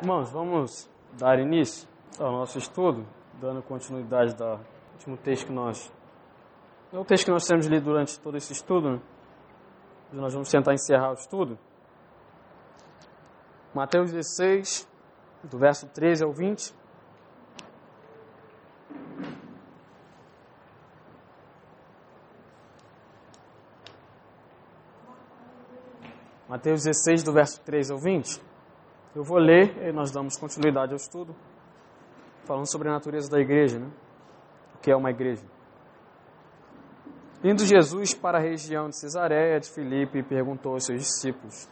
Irmãos, vamos dar início ao nosso estudo, dando continuidade do último texto que nós. É o texto que nós temos lido durante todo esse estudo. Né? Nós vamos tentar encerrar o estudo. Mateus 16, do verso 13 ao 20. Mateus 16, do verso 13 ao 20. Eu vou ler e nós damos continuidade ao estudo, falando sobre a natureza da igreja, né? o que é uma igreja. Indo Jesus para a região de Cesareia de Filipe, perguntou aos seus discípulos: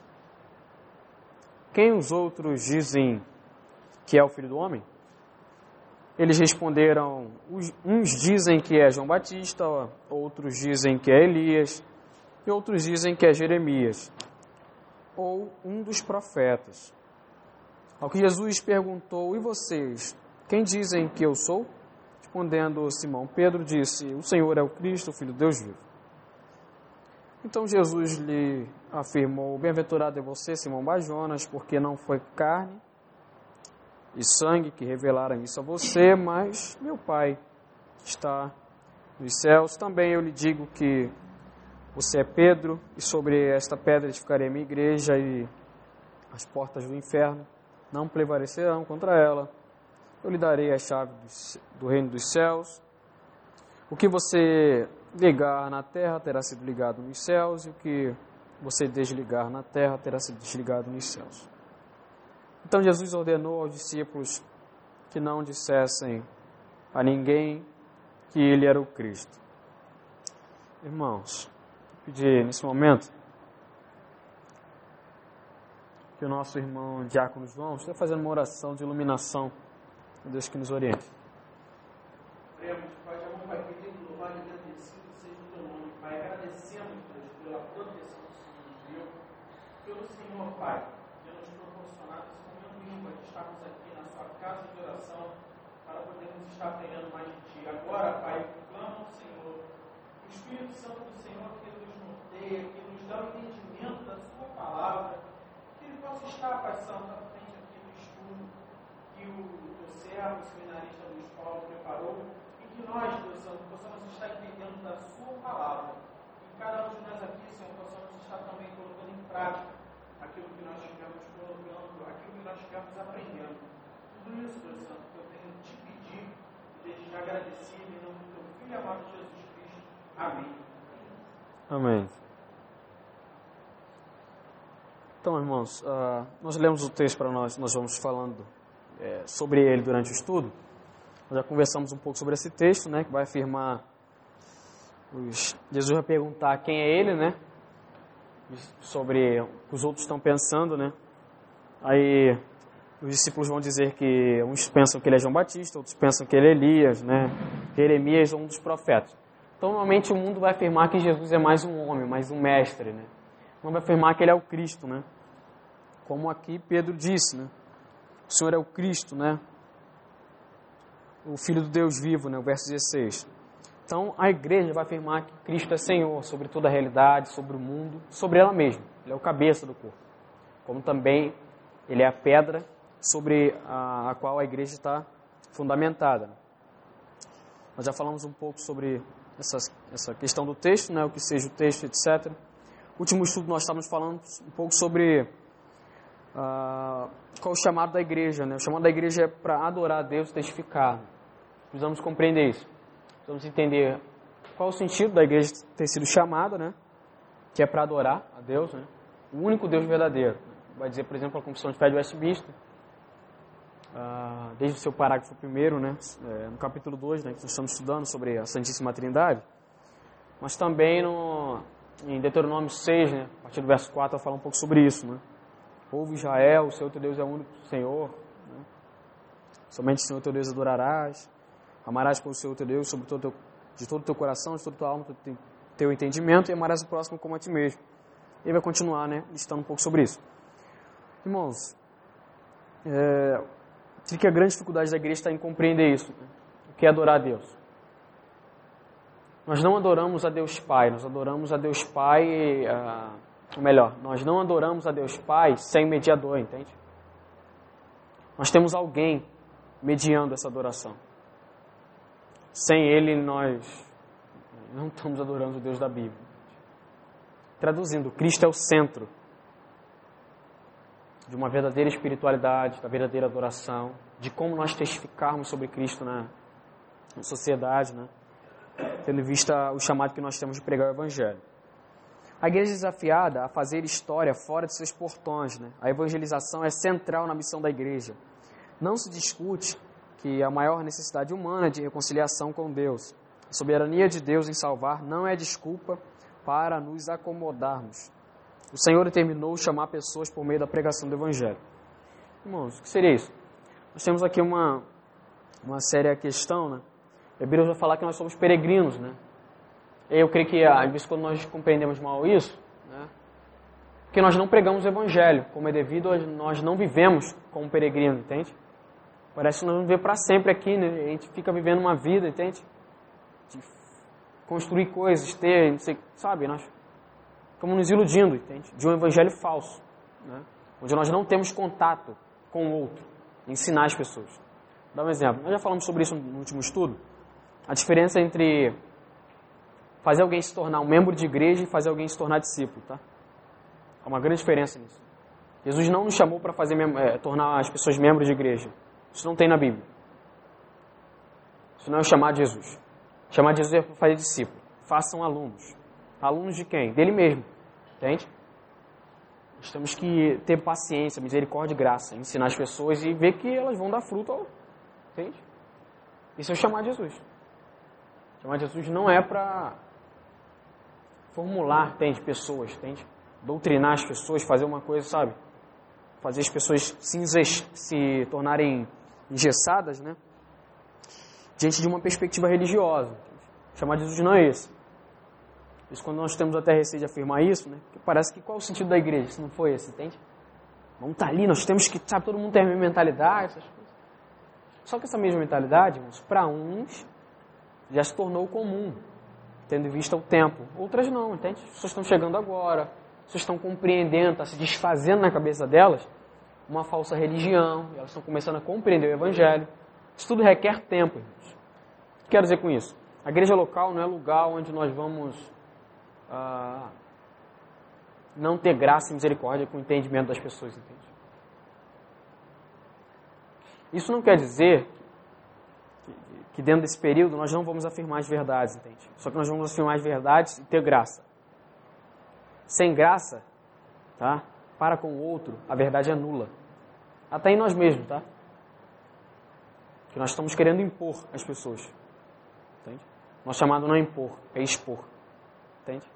Quem os outros dizem que é o filho do homem? Eles responderam: Uns dizem que é João Batista, outros dizem que é Elias, e outros dizem que é Jeremias, ou um dos profetas. Ao que Jesus perguntou: E vocês, quem dizem que eu sou? Respondendo Simão Pedro, disse: O Senhor é o Cristo, o Filho de Deus vivo. Então Jesus lhe afirmou: Bem-aventurado é você, Simão Bajonas, porque não foi carne e sangue que revelaram isso a você, mas meu Pai está nos céus. Também eu lhe digo que você é Pedro, e sobre esta pedra edificarei a minha igreja, e as portas do inferno não prevalecerão contra ela eu lhe darei a chave do reino dos céus. O que você ligar na terra terá sido ligado nos céus, e o que você desligar na terra terá sido desligado nos céus. Então Jesus ordenou aos discípulos que não dissessem a ninguém que ele era o Cristo. Irmãos, pedir nesse momento que o nosso irmão Diácono João esteja fazendo uma oração de iluminação Deus que nos oriente. Oremos, Pai de amor, Pai querido, louvado e agradecido seja o teu nome, Pai. Agradecemos, Deus, pela proteção que o Senhor deu, pelo Senhor, Pai, que nos proporcionado esse momento ímpar de estarmos aqui na sua casa de oração para podermos estar aprendendo mais de Ti. Agora, Pai, clamo ao Senhor, o Espírito Santo do Senhor que nos norteia, que nos dá o entendimento da Sua palavra, que Ele possa estar, Pai Santo, à frente aqui do estudo, que o servo, o seminarista Luiz Paulo preparou, e que nós, Deus Santo, possamos estar entendendo da Sua palavra. E cada um de nós aqui, Senhor, possamos estar também colocando em prática aquilo que nós estivemos colocando, aquilo que nós estivemos aprendendo. Tudo isso, Deus Santo, que eu tenho te pedir e desde já agradecido em nome do Teu Filho amado Jesus Cristo. Amém. Amém. Então, irmãos, uh, nós lemos o texto para nós, nós vamos falando é, sobre ele durante o estudo. Nós já conversamos um pouco sobre esse texto, né, que vai afirmar os, Jesus vai perguntar quem é ele, né? Sobre o que os outros estão pensando, né? Aí os discípulos vão dizer que uns pensam que ele é João Batista, outros pensam que ele é Elias, né? Jeremias ou um dos profetas. Então, normalmente o mundo vai afirmar que Jesus é mais um homem, mais um mestre, né? Não vai afirmar que ele é o Cristo, né? Como aqui Pedro disse, né? o Senhor é o Cristo, né? O Filho do Deus vivo, né? O verso 16. Então, a igreja vai afirmar que Cristo é Senhor sobre toda a realidade, sobre o mundo, sobre ela mesma. Ele é o cabeça do corpo. Como também ele é a pedra sobre a, a qual a igreja está fundamentada. Nós já falamos um pouco sobre essa, essa questão do texto, né? O que seja o texto, etc. último estudo nós estávamos falando um pouco sobre ah, qual o chamado da igreja. Né? O chamado da igreja é para adorar a Deus e testificar. Precisamos compreender isso. Precisamos entender qual o sentido da igreja ter sido chamada, né? que é para adorar a Deus, né? o único Deus verdadeiro. Vai dizer, por exemplo, a Confissão de Fé de Westminster, ah, desde o seu parágrafo primeiro, né? É, no capítulo 2, né? que nós estamos estudando sobre a Santíssima Trindade, mas também no, em Deuteronômio 6, né? a partir do verso 4, vai falar um pouco sobre isso. Né? Povo Israel, o Senhor teu Deus é o único Senhor. Né? Somente o Senhor teu Deus adorarás. Amarás o Senhor teu Deus sobre todo teu, de todo o teu coração, de toda a tua alma, de todo teu entendimento, e amarás o próximo como a ti mesmo. Ele vai continuar, né, listando um pouco sobre isso. Irmãos, é, que a grande dificuldade da igreja está em compreender isso. Né? O que é adorar a Deus? Nós não adoramos a Deus Pai, nós adoramos a Deus Pai... A, ou melhor, nós não adoramos a Deus Pai sem mediador, entende? Nós temos alguém mediando essa adoração. Sem ele, nós não estamos adorando o Deus da Bíblia. Traduzindo, Cristo é o centro de uma verdadeira espiritualidade, da verdadeira adoração, de como nós testificarmos sobre Cristo na, na sociedade, né? tendo em vista o chamado que nós temos de pregar o Evangelho. A igreja é desafiada a fazer história fora de seus portões. Né? A evangelização é central na missão da igreja. Não se discute que a maior necessidade humana é de reconciliação com Deus. A soberania de Deus em salvar não é desculpa para nos acomodarmos. O Senhor determinou chamar pessoas por meio da pregação do Evangelho. Irmãos, o que seria isso? Nós temos aqui uma, uma séria questão, né? Hebreus vai falar que nós somos peregrinos, né? Eu creio que, às vezes, quando nós compreendemos mal isso, né? Porque nós não pregamos o Evangelho, como é devido, nós não vivemos como peregrino, entende? Parece que nós vamos viver para sempre aqui, né? A gente fica vivendo uma vida, entende? De construir coisas, ter, não sei, sabe? Nós ficamos nos iludindo, entende? De um Evangelho falso, né? Onde nós não temos contato com o outro, ensinar as pessoas. Vou dar um exemplo. Nós já falamos sobre isso no último estudo. A diferença entre fazer alguém se tornar um membro de igreja e fazer alguém se tornar discípulo, tá? Há uma grande diferença nisso. Jesus não nos chamou para fazer é, tornar as pessoas membros de igreja. Isso não tem na Bíblia. Isso não é chamar de Jesus. Chamar de Jesus é fazer discípulo. Façam alunos. Alunos de quem? Dele mesmo. Entende? Nós temos que ter paciência, misericórdia e graça. Ensinar as pessoas e ver que elas vão dar fruto. Entende? Isso é chamar de Jesus. Chamar de Jesus não é para formular, entende? Pessoas, entende? Doutrinar as pessoas, fazer uma coisa, sabe? Fazer as pessoas cinzas se tornarem engessadas, né? Diante de uma perspectiva religiosa. Chamar de Jesus não é esse. Isso quando nós temos até receio de afirmar isso, né? Porque parece que qual é o sentido da igreja se não foi esse, entende? Vamos estar tá ali, nós temos que, sabe, todo mundo tem a mesma mentalidade, essas coisas. Só que essa mesma mentalidade, para uns, já se tornou comum tendo em vista o tempo. Outras não, entende? As pessoas estão chegando agora, pessoas estão compreendendo, está se desfazendo na cabeça delas uma falsa religião, elas estão começando a compreender o Evangelho. Isso tudo requer tempo, irmãos. O que quero dizer com isso? A igreja local não é lugar onde nós vamos ah, não ter graça e misericórdia com o entendimento das pessoas, entende? Isso não quer dizer que dentro desse período nós não vamos afirmar as verdades, entende? Só que nós vamos afirmar as verdades e ter graça. Sem graça, tá? Para com o outro, a verdade é nula. Até em nós mesmos, tá? Que nós estamos querendo impor as pessoas. Entende? Nosso chamado não é impor, é expor. Entende?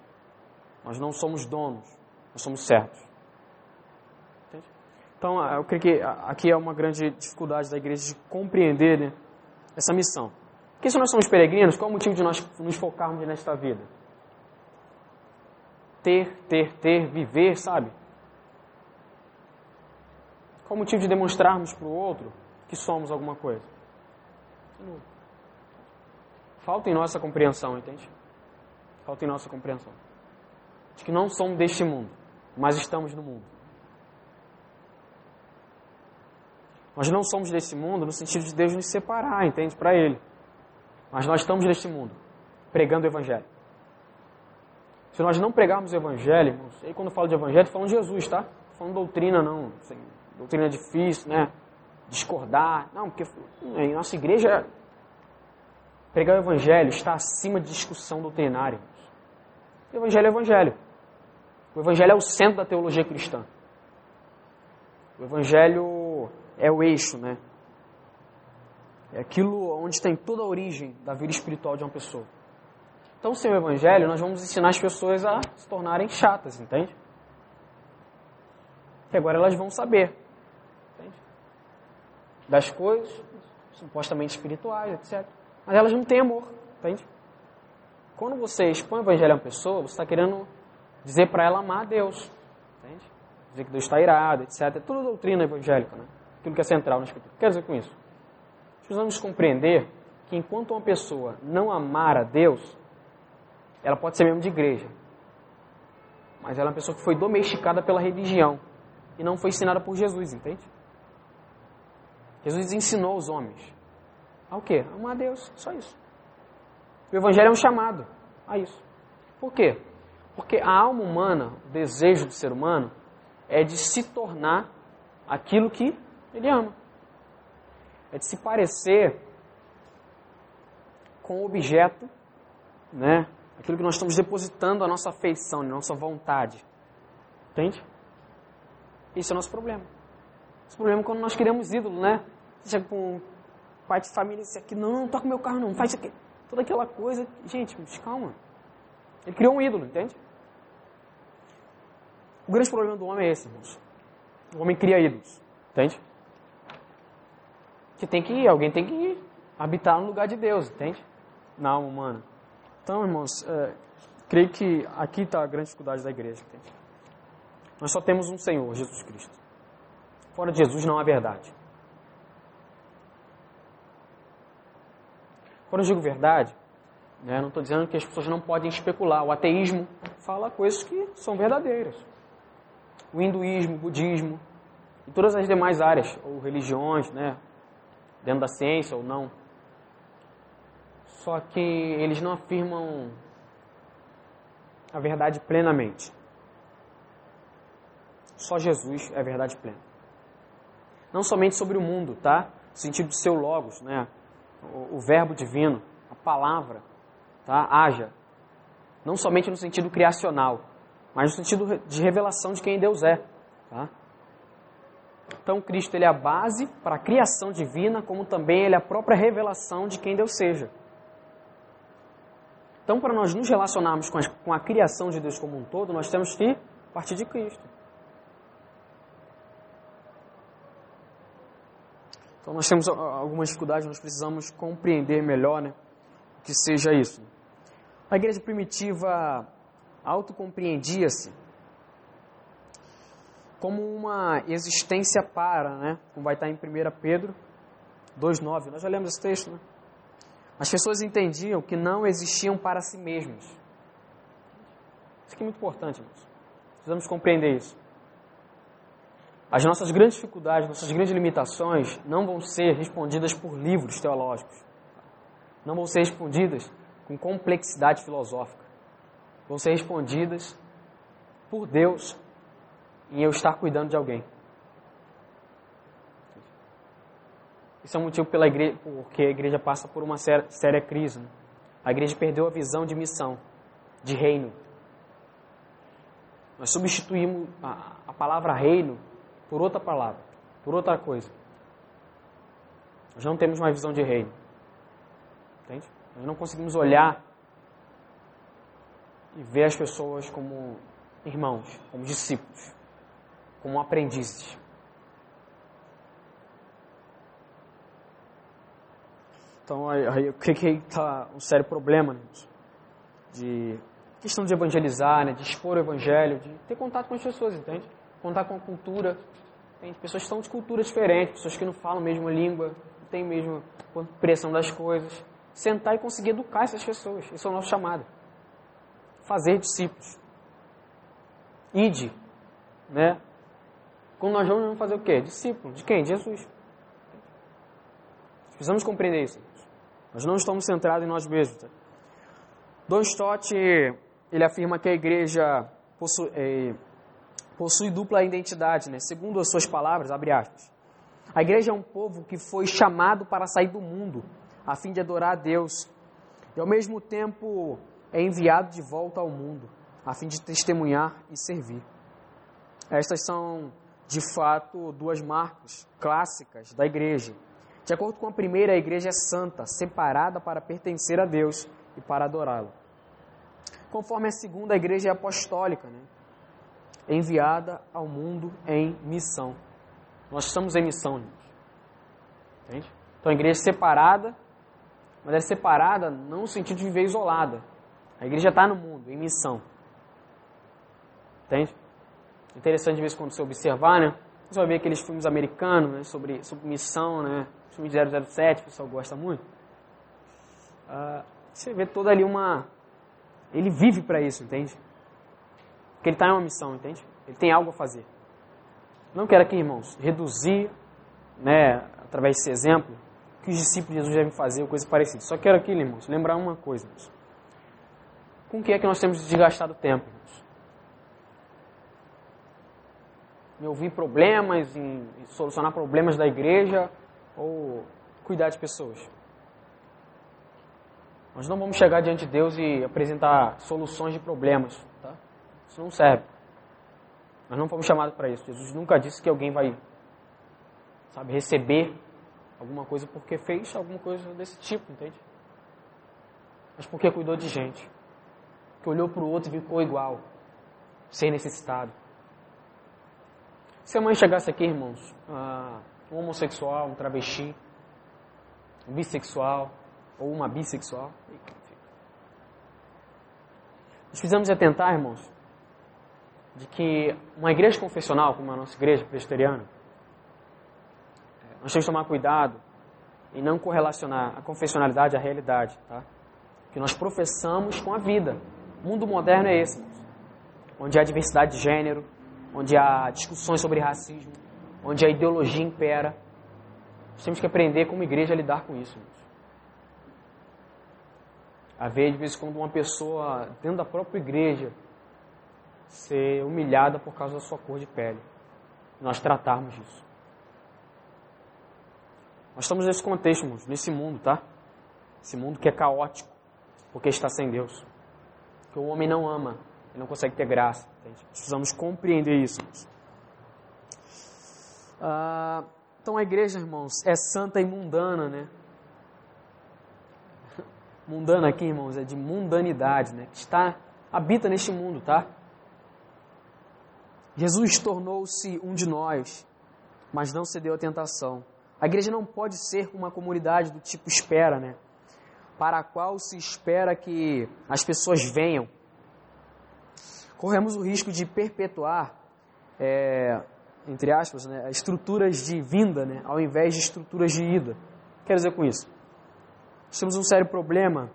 Nós não somos donos, nós somos certos. Entende? Então, eu creio que aqui é uma grande dificuldade da igreja de compreender, né? Essa missão. Porque se nós somos peregrinos, qual é o motivo de nós nos focarmos nesta vida? Ter, ter, ter, viver, sabe? Qual o motivo de demonstrarmos para o outro que somos alguma coisa? Falta em nossa compreensão, entende? Falta em nossa compreensão. De que não somos deste mundo, mas estamos no mundo. Nós não somos desse mundo no sentido de Deus nos separar, entende? Para Ele. Mas nós estamos neste mundo, pregando o Evangelho. Se nós não pregarmos o Evangelho, irmãos, aí quando eu falo de Evangelho, estou falando de Jesus, tá? Não falando doutrina, não. Assim, doutrina é difícil, né? Discordar. Não, porque em nossa igreja, pregar o Evangelho está acima de discussão doutrinária. O Evangelho é o Evangelho. O Evangelho é o centro da teologia cristã. O Evangelho é o eixo, né? É aquilo onde tem toda a origem da vida espiritual de uma pessoa. Então, sem o Evangelho, nós vamos ensinar as pessoas a se tornarem chatas, entende? E agora elas vão saber, entende? Das coisas supostamente espirituais, etc. Mas elas não têm amor, entende? Quando você expõe o Evangelho a uma pessoa, você está querendo dizer para ela amar a Deus, entende? Dizer que Deus está irado, etc. É tudo doutrina evangélica, né? Aquilo que é central na Escritura. Quer dizer com isso? Precisamos compreender que enquanto uma pessoa não amar a Deus, ela pode ser membro de igreja, mas ela é uma pessoa que foi domesticada pela religião e não foi ensinada por Jesus, entende? Jesus ensinou os homens. A quê? Amar a Deus, só isso. O Evangelho é um chamado a isso. Por quê? Porque a alma humana, o desejo do ser humano, é de se tornar aquilo que ele ama. É de se parecer com o objeto, né? Aquilo que nós estamos depositando a nossa afeição, a nossa vontade. Entende? Esse é nosso problema. Esse problema é quando nós queremos ídolo, né? Você chega com pai de família e diz aqui, não, não toca meu carro não, faz isso aqui. Toda aquela coisa. Gente, calma. Ele criou um ídolo, entende? O grande problema do homem é esse, irmãos. O homem cria ídolos, entende? Que tem que ir, alguém tem que ir, habitar no lugar de Deus, entende? Na alma humana. Então, irmãos, é, creio que aqui está a grande dificuldade da igreja, entende? Nós só temos um Senhor, Jesus Cristo. Fora de Jesus não há verdade. Quando eu digo verdade, né, não estou dizendo que as pessoas não podem especular. O ateísmo fala coisas que são verdadeiras. O hinduísmo, o budismo e todas as demais áreas, ou religiões, né, dentro da ciência ou não. Só que eles não afirmam a verdade plenamente. Só Jesus é a verdade plena. Não somente sobre o mundo, tá? No sentido de seu logos, né? O, o verbo divino, a palavra, tá? Haja. Não somente no sentido criacional, mas no sentido de revelação de quem Deus é, tá? Então Cristo ele é a base para a criação divina, como também ele é a própria revelação de quem Deus seja. Então, para nós nos relacionarmos com a, com a criação de Deus como um todo, nós temos que partir de Cristo. Então nós temos algumas dificuldades, nós precisamos compreender melhor né, o que seja isso. A igreja primitiva autocompreendia-se como uma existência para, né, como vai estar em 1 Pedro 2,9. Nós já lemos esse texto, né? As pessoas entendiam que não existiam para si mesmos. Isso aqui é muito importante, irmãos. Precisamos compreender isso. As nossas grandes dificuldades, nossas grandes limitações não vão ser respondidas por livros teológicos. Não vão ser respondidas com complexidade filosófica. Vão ser respondidas por Deus em eu estar cuidando de alguém. Isso é um motivo pela igreja, porque a igreja passa por uma séria, séria crise. A igreja perdeu a visão de missão, de reino. Nós substituímos a, a palavra reino por outra palavra, por outra coisa. Nós não temos mais visão de reino. Entende? Nós não conseguimos olhar e ver as pessoas como irmãos, como discípulos, como aprendizes. Então, aí, creio que está um sério problema né, de questão de evangelizar, né, de expor o evangelho, de ter contato com as pessoas, entende? Contar com a cultura, tem pessoas que são de culturas diferentes, pessoas que não falam a mesma língua, não têm a mesma compreensão das coisas. Sentar e conseguir educar essas pessoas. Isso é o nosso chamado. Fazer discípulos. Ide. Né? Quando nós vamos fazer o quê? Discípulo. De quem? De Jesus. Precisamos compreender isso. Nós não estamos centrados em nós mesmos. Tá? Don Stott, ele afirma que a igreja possui, é, possui dupla identidade, né? segundo as suas palavras, abre aspas. A igreja é um povo que foi chamado para sair do mundo, a fim de adorar a Deus, e ao mesmo tempo é enviado de volta ao mundo, a fim de testemunhar e servir. Estas são, de fato, duas marcas clássicas da igreja. De acordo com a primeira, a igreja é santa, separada para pertencer a Deus e para adorá-lo. Conforme a segunda, a igreja é apostólica, né? enviada ao mundo em missão. Nós estamos em missão, gente. Entende? Então a igreja é separada, mas é separada não no sentido de viver isolada. A igreja está no mundo, em missão. Entende? Interessante de vez quando você observar, né? Você vai ver aqueles filmes americanos né, sobre, sobre missão, né? Filme de 007, o pessoal gosta muito. Uh, você vê toda ali uma... Ele vive para isso, entende? Porque ele está em uma missão, entende? Ele tem algo a fazer. Não quero aqui, irmãos, reduzir né, através desse exemplo, que os discípulos de Jesus devem fazer, ou coisa parecida. Só quero aqui, irmãos, lembrar uma coisa. Irmãos. Com que é que nós temos desgastado tempo? Irmãos? Em ouvir problemas, em solucionar problemas da igreja, ou cuidar de pessoas? Nós não vamos chegar diante de Deus e apresentar soluções de problemas. Tá? Isso não serve. Nós não fomos chamados para isso. Jesus nunca disse que alguém vai, sabe, receber alguma coisa porque fez alguma coisa desse tipo, entende? Mas porque cuidou de gente. Que olhou para o outro e ficou igual, sem necessitado. Se a mãe chegasse aqui, irmãos, uh, um homossexual, um travesti, um bissexual, ou uma bissexual. Nós precisamos atentar, irmãos, de que uma igreja confessional, como a nossa igreja presbiteriana, nós temos que tomar cuidado e não correlacionar a confessionalidade à realidade, tá? Que nós professamos com a vida. O mundo moderno é esse, irmãos, onde há diversidade de gênero, onde há discussões sobre racismo, onde a ideologia impera. Nós temos que aprender como igreja a lidar com isso. Irmãos haver de vez em quando uma pessoa dentro da própria igreja ser humilhada por causa da sua cor de pele. Nós tratarmos disso. Nós estamos nesse contexto, irmãos, nesse mundo, tá? Esse mundo que é caótico, porque está sem Deus. Que o homem não ama, ele não consegue ter graça. Precisamos compreender isso. Ah, então a igreja, irmãos, é santa e mundana, né? Mundana aqui, irmãos, é de mundanidade, né? Que está, habita neste mundo, tá? Jesus tornou-se um de nós, mas não cedeu à tentação. A igreja não pode ser uma comunidade do tipo espera, né? Para a qual se espera que as pessoas venham. Corremos o risco de perpetuar, é, entre aspas, né, estruturas de vinda, né, ao invés de estruturas de ida. Quero dizer com isso? Nós temos um sério problema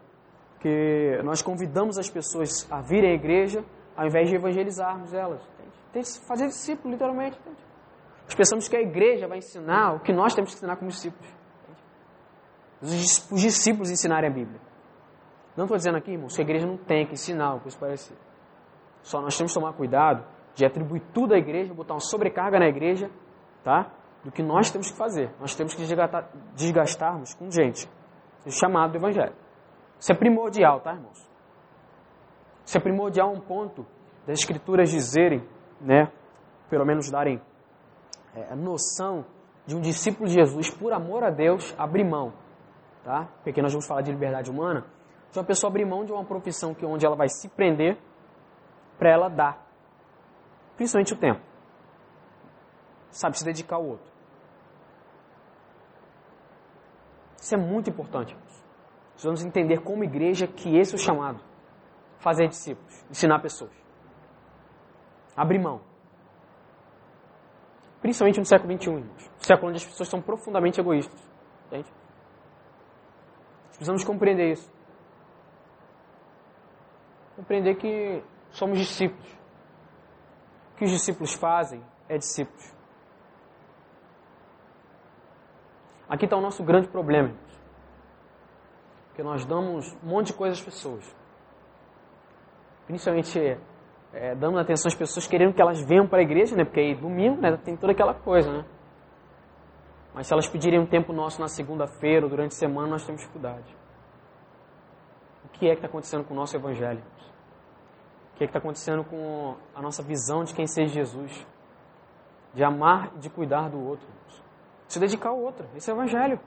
que nós convidamos as pessoas a virem à igreja ao invés de evangelizarmos elas. Tem que fazer discípulo, literalmente. Nós pensamos que a igreja vai ensinar o que nós temos que ensinar como discípulos. Os, os discípulos ensinarem a Bíblia. Não estou dizendo aqui, irmãos, que a igreja não tem que ensinar, o que isso parece. Só nós temos que tomar cuidado de atribuir tudo à igreja, botar uma sobrecarga na igreja, tá? Do que nós temos que fazer. Nós temos que desgastar, desgastarmos com gente o chamado do Evangelho. Isso é primordial, tá, irmãos? Isso é primordial um ponto das Escrituras dizerem, né, pelo menos darem é, noção de um discípulo de Jesus, por amor a Deus, abrir mão, tá? Porque nós vamos falar de liberdade humana, de uma pessoa abrir mão de uma profissão que onde ela vai se prender para ela dar, principalmente o tempo, sabe, se dedicar ao outro. Isso é muito importante. Precisamos entender como igreja que esse é o chamado. Fazer discípulos, ensinar pessoas. Abrir mão. Principalmente no século XXI, irmãos. século onde as pessoas são profundamente egoístas. Entende? Precisamos compreender isso. Compreender que somos discípulos. O que os discípulos fazem é discípulos. Aqui está o nosso grande problema. Porque nós damos um monte de coisa às pessoas. Principalmente é, dando atenção às pessoas querendo que elas venham para a igreja, né? Porque aí domingo né, tem toda aquela coisa, né? Mas se elas pedirem um tempo nosso na segunda-feira ou durante a semana, nós temos dificuldade. O que é que está acontecendo com o nosso evangelho? O que é está acontecendo com a nossa visão de quem seja Jesus? De amar e de cuidar do outro se dedicar ao outro. Esse é o Evangelho.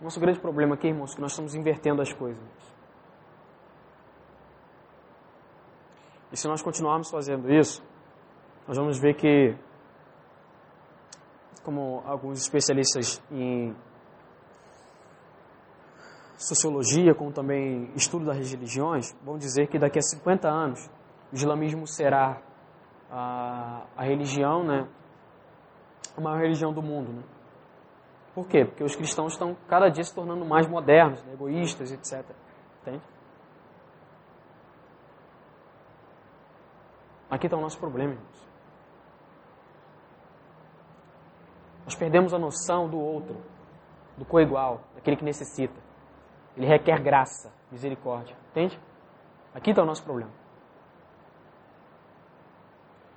Nosso grande problema aqui, irmãos, é que nós estamos invertendo as coisas. E se nós continuarmos fazendo isso, nós vamos ver que, como alguns especialistas em sociologia, como também estudo das religiões, vão dizer que daqui a 50 anos o islamismo será a, a religião né, a maior religião do mundo. Né? Por quê? Porque os cristãos estão cada dia se tornando mais modernos, né? egoístas, etc. Entende? Aqui está o nosso problema, irmãos. Nós perdemos a noção do outro, do coigual, daquele que necessita. Ele requer graça, misericórdia. Entende? Aqui está o nosso problema.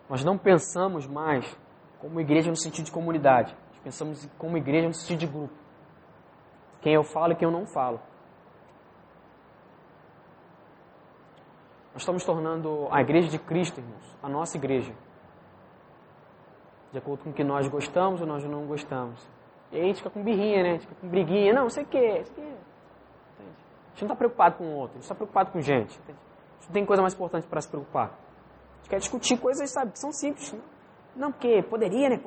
Nós não pensamos mais como igreja no sentido de comunidade. Nós pensamos como igreja no sentido de grupo. Quem eu falo e quem eu não falo. Nós estamos tornando a igreja de Cristo, irmãos, a nossa igreja. De acordo com o que nós gostamos ou nós não gostamos. E aí a gente fica com birrinha, né? A gente fica com briguinha. Não, sei o quê, sei o. A gente não está preocupado com o outro, a gente está preocupado com gente. A gente não tem coisa mais importante para se preocupar. A gente quer discutir coisas, sabe, que são simples. Né? Não, porque poderia, né?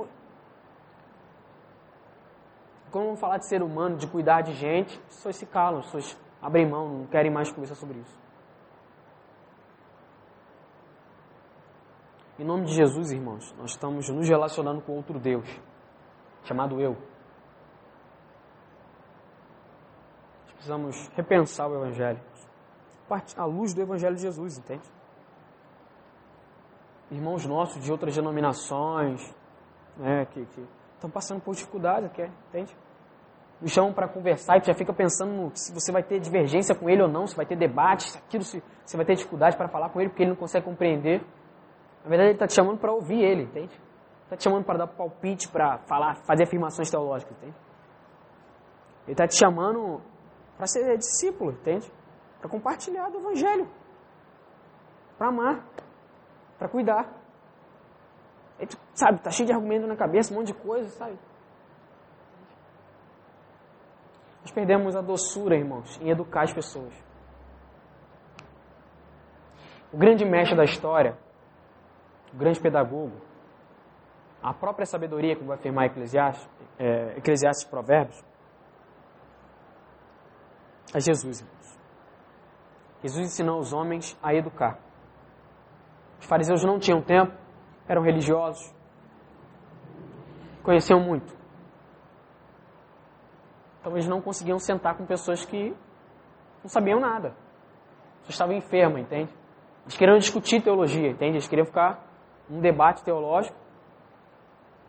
Quando vamos falar de ser humano, de cuidar de gente, as pessoas se calam, as pessoas abrem mão, não querem mais conversar sobre isso. Em nome de Jesus, irmãos, nós estamos nos relacionando com outro Deus, chamado eu. Precisamos repensar o Evangelho, à luz do Evangelho de Jesus, entende? Irmãos nossos de outras denominações, né, que, que estão passando por dificuldade, quer, entende? Me chamam para conversar e já fica pensando se você vai ter divergência com ele ou não, se vai ter debate, se aquilo se você vai ter dificuldade para falar com ele porque ele não consegue compreender. Na verdade, ele está te chamando para ouvir ele, entende? Está te chamando para dar palpite, para falar, fazer afirmações teológicas, entende? Ele está te chamando para ser discípulo, entende? Para compartilhar do Evangelho, para amar, para cuidar. Ele, sabe, tá cheio de argumento na cabeça, um monte de coisa, sabe? Nós perdemos a doçura, irmãos, em educar as pessoas. O grande mestre da história o grande pedagogo, a própria sabedoria, como vai afirmar Eclesiastes, é, Eclesiastes Provérbios, é Jesus, irmãos. Jesus ensinou os homens a educar. Os fariseus não tinham tempo, eram religiosos, conheciam muito. Então eles não conseguiam sentar com pessoas que não sabiam nada. Pessoas estavam enfermas, entende? Eles queriam discutir teologia, entende? Eles queriam ficar um debate teológico,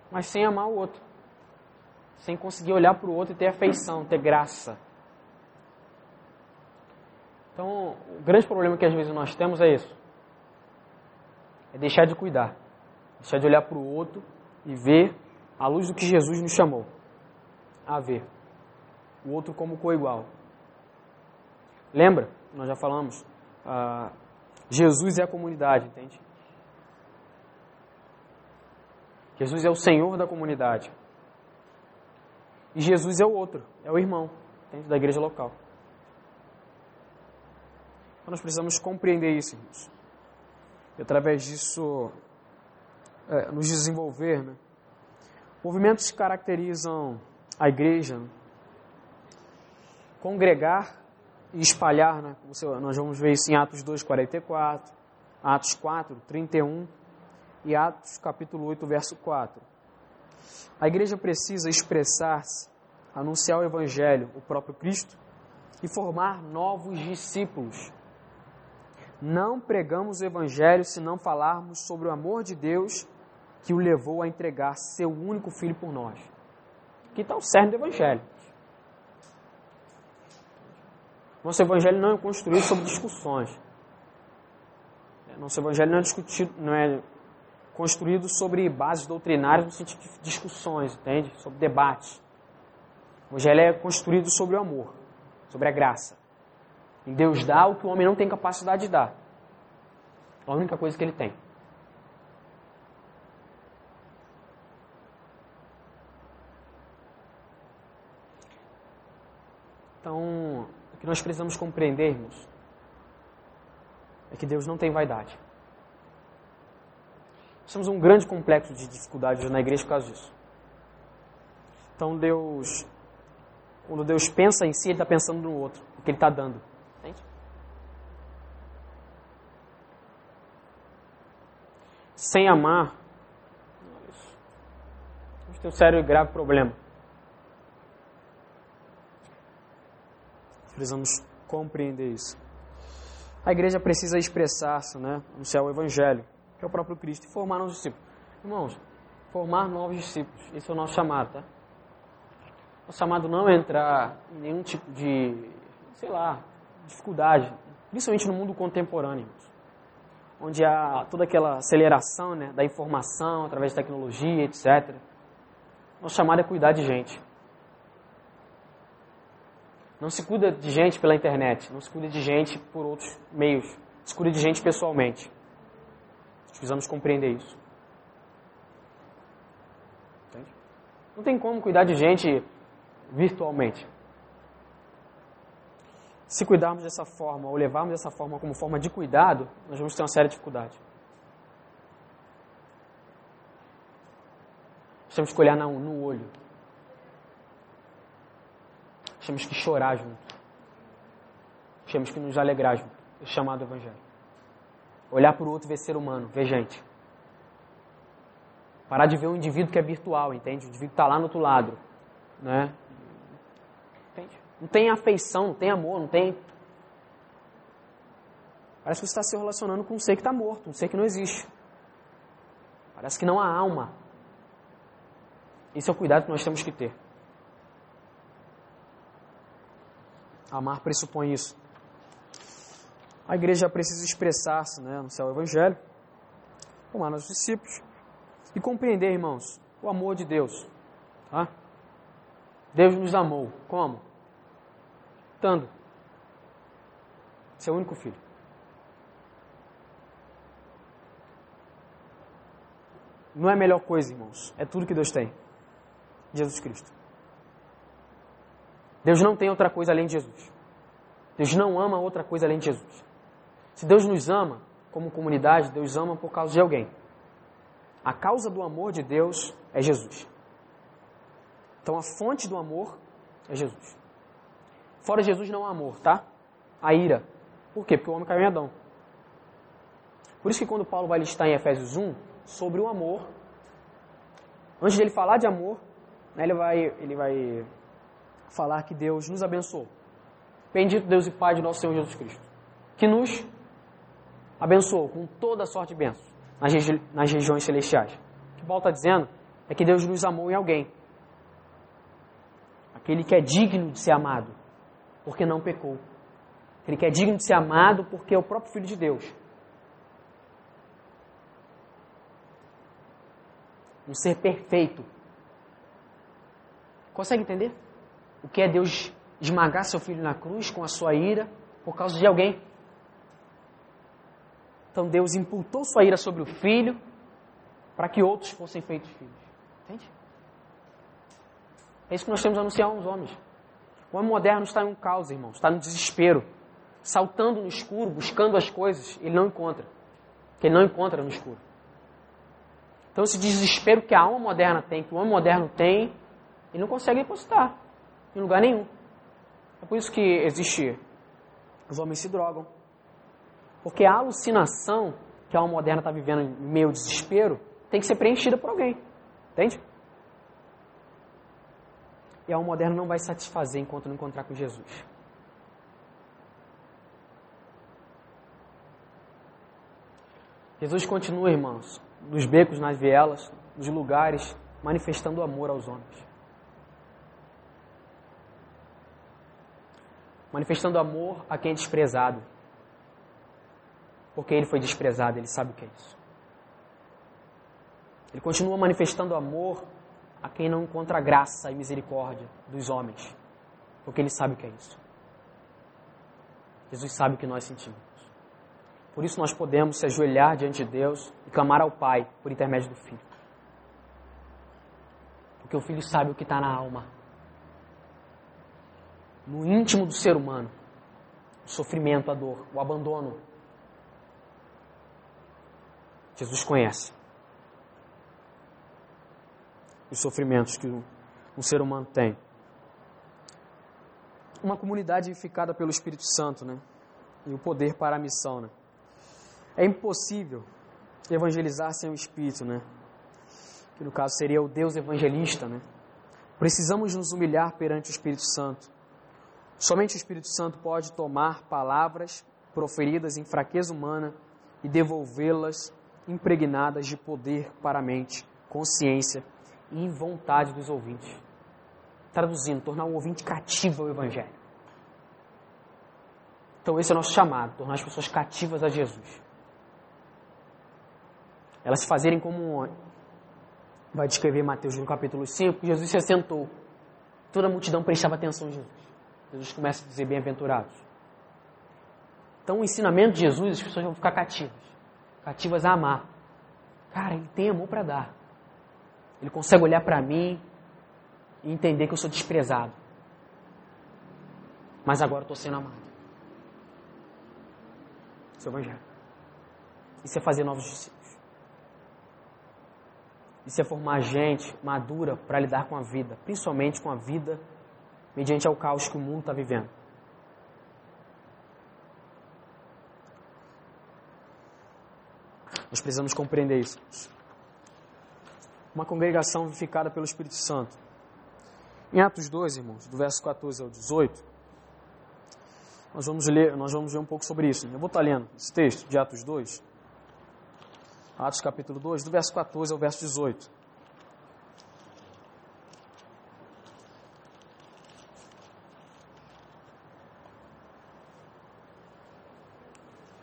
mas sem amar o outro. Sem conseguir olhar para o outro e ter afeição, ter graça. Então, o grande problema que às vezes nós temos é isso. É deixar de cuidar. Deixar de olhar para o outro e ver a luz do que Jesus nos chamou a ver. O outro como coigual. Lembra? Nós já falamos. Ah, Jesus é a comunidade, entende? Jesus é o Senhor da comunidade. E Jesus é o outro, é o irmão dentro da igreja local. Então nós precisamos compreender isso, irmãos. E através disso, é, nos desenvolver. Né? Movimentos que caracterizam a igreja, né? congregar e espalhar. Né? Nós vamos ver isso em Atos 2, 44, Atos 4, 31 e Atos capítulo 8, verso 4. A igreja precisa expressar-se, anunciar o evangelho, o próprio Cristo e formar novos discípulos. Não pregamos o evangelho se não falarmos sobre o amor de Deus que o levou a entregar seu único filho por nós. Aqui está o cerne do evangelho. Nosso evangelho não é construído sobre discussões. Nosso evangelho não é discutido, não é construído sobre bases doutrinárias no sentido de discussões, entende? Sobre debates. O evangelho é construído sobre o amor, sobre a graça. Em Deus dá o que o homem não tem capacidade de dar. A única coisa que ele tem. Então, o que nós precisamos compreender, irmãos, é que Deus não tem vaidade. Nós temos um grande complexo de dificuldades na igreja por causa disso. Então Deus, quando Deus pensa em si, Ele está pensando no outro, o que Ele está dando. Sem amar, a gente tem um sério e grave problema. Precisamos compreender isso. A igreja precisa expressar-se, né? anunciar o Evangelho que é o próprio Cristo, e formar os discípulos. Irmãos, formar novos discípulos. Esse é o nosso chamado, tá? O chamado não é entrar em nenhum tipo de, sei lá, dificuldade, principalmente no mundo contemporâneo, onde há toda aquela aceleração né, da informação através de tecnologia, etc. Nosso chamado é cuidar de gente. Não se cuida de gente pela internet, não se cuida de gente por outros meios, se cuida de gente pessoalmente. Nós precisamos compreender isso. Entende? Não tem como cuidar de gente virtualmente. Se cuidarmos dessa forma, ou levarmos dessa forma como forma de cuidado, nós vamos ter uma séria dificuldade. Nós temos que olhar no olho. Nós temos que chorar junto. Nós temos que nos alegrar junto. O chamado Evangelho. Olhar para o outro ver ser humano, ver gente. Parar de ver um indivíduo que é virtual, entende? O indivíduo está lá no outro lado. Né? Não tem afeição, não tem amor, não tem. Parece que você está se relacionando com um ser que está morto, um ser que não existe. Parece que não há alma. Esse é o cuidado que nós temos que ter. Amar pressupõe isso. A igreja precisa expressar-se né, no céu evangelho, amar nossos discípulos e compreender, irmãos, o amor de Deus. Tá? Deus nos amou. Como? Dando seu único filho. Não é a melhor coisa, irmãos. É tudo que Deus tem. Jesus Cristo. Deus não tem outra coisa além de Jesus. Deus não ama outra coisa além de Jesus. Se Deus nos ama como comunidade, Deus ama por causa de alguém. A causa do amor de Deus é Jesus. Então a fonte do amor é Jesus. Fora Jesus não há amor, tá? A ira. Por quê? Porque o homem caiu em Adão. Por isso que quando Paulo vai listar em Efésios 1 sobre o amor, antes de ele falar de amor, né, ele, vai, ele vai falar que Deus nos abençoou. Bendito Deus e Pai de nosso Senhor Jesus Cristo, que nos abençoou com toda a sorte de bênçãos nas, regi nas regiões celestiais. O que Paulo está dizendo é que Deus nos amou em alguém. Aquele que é digno de ser amado, porque não pecou. Aquele que é digno de ser amado porque é o próprio Filho de Deus. Um ser perfeito. Consegue entender? o que é Deus esmagar seu filho na cruz com a sua ira por causa de alguém. Então Deus imputou sua ira sobre o filho para que outros fossem feitos filhos. Entende? É isso que nós temos a anunciar aos homens. O homem moderno está em um caos, irmãos, está no desespero, saltando no escuro, buscando as coisas, ele não encontra. Que ele não encontra no escuro. Então esse desespero que a alma moderna tem, que o homem moderno tem, ele não consegue depositar em lugar nenhum. É por isso que existe. Os homens se drogam. Porque a alucinação que a alma moderna está vivendo em meio desespero tem que ser preenchida por alguém. Entende? E a alma moderna não vai satisfazer enquanto não encontrar com Jesus. Jesus continua, irmãos, nos becos, nas vielas, nos lugares, manifestando amor aos homens. manifestando amor a quem é desprezado. Porque ele foi desprezado, ele sabe o que é isso. Ele continua manifestando amor a quem não encontra graça e misericórdia dos homens, porque ele sabe o que é isso. Jesus sabe o que nós sentimos. Por isso nós podemos se ajoelhar diante de Deus e clamar ao Pai por intermédio do Filho. Porque o Filho sabe o que está na alma no íntimo do ser humano. O sofrimento, a dor, o abandono. Jesus conhece os sofrimentos que um ser humano tem. Uma comunidade edificada pelo Espírito Santo, né? E o poder para a missão, né? É impossível evangelizar sem o Espírito, né? Que no caso seria o Deus evangelista, né? Precisamos nos humilhar perante o Espírito Santo Somente o Espírito Santo pode tomar palavras proferidas em fraqueza humana e devolvê-las impregnadas de poder para a mente consciência e vontade dos ouvintes. Traduzindo, tornar o ouvinte cativo ao Evangelho. Então, esse é o nosso chamado, tornar as pessoas cativas a Jesus. Elas se fazerem como um homem. Vai descrever Mateus no capítulo 5, que Jesus se assentou. Toda a multidão prestava atenção a Jesus. Jesus começa a dizer bem-aventurados. Então, o ensinamento de Jesus, as pessoas vão ficar cativas. Cativas a amar. Cara, ele tem amor para dar. Ele consegue olhar para mim e entender que eu sou desprezado. Mas agora eu estou sendo amado. Isso é o Evangelho. Isso é fazer novos discípulos. Isso é formar gente madura para lidar com a vida, principalmente com a vida mediante ao caos que o mundo está vivendo. Nós precisamos compreender isso. Uma congregação vivificada pelo Espírito Santo. Em Atos 2, irmãos, do verso 14 ao 18, nós vamos ler, nós vamos ler um pouco sobre isso. Eu vou estar lendo esse texto de Atos 2. Atos capítulo 2, do verso 14 ao verso 18.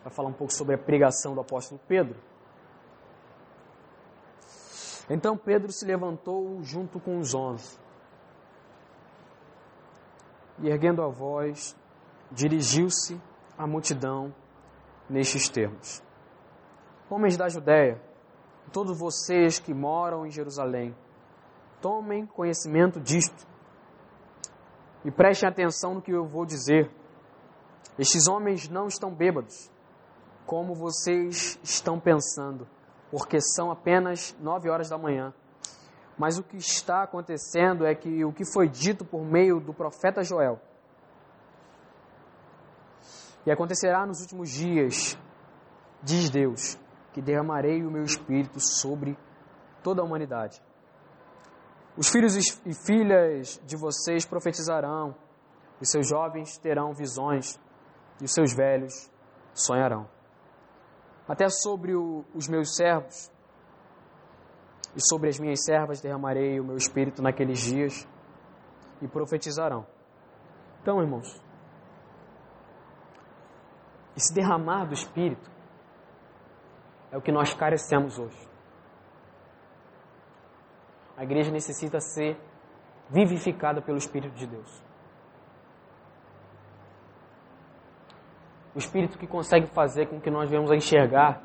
Vai falar um pouco sobre a pregação do apóstolo Pedro. Então Pedro se levantou junto com os onze e, erguendo a voz, dirigiu-se à multidão nestes termos: Homens da Judéia, todos vocês que moram em Jerusalém, tomem conhecimento disto e prestem atenção no que eu vou dizer. Estes homens não estão bêbados, como vocês estão pensando porque são apenas nove horas da manhã. Mas o que está acontecendo é que o que foi dito por meio do profeta Joel. E acontecerá nos últimos dias, diz Deus, que derramarei o meu espírito sobre toda a humanidade. Os filhos e filhas de vocês profetizarão, os seus jovens terão visões, e os seus velhos sonharão. Até sobre o, os meus servos e sobre as minhas servas derramarei o meu espírito naqueles dias e profetizarão. Então, irmãos, esse derramar do espírito é o que nós carecemos hoje. A igreja necessita ser vivificada pelo Espírito de Deus. O Espírito que consegue fazer com que nós venhamos a enxergar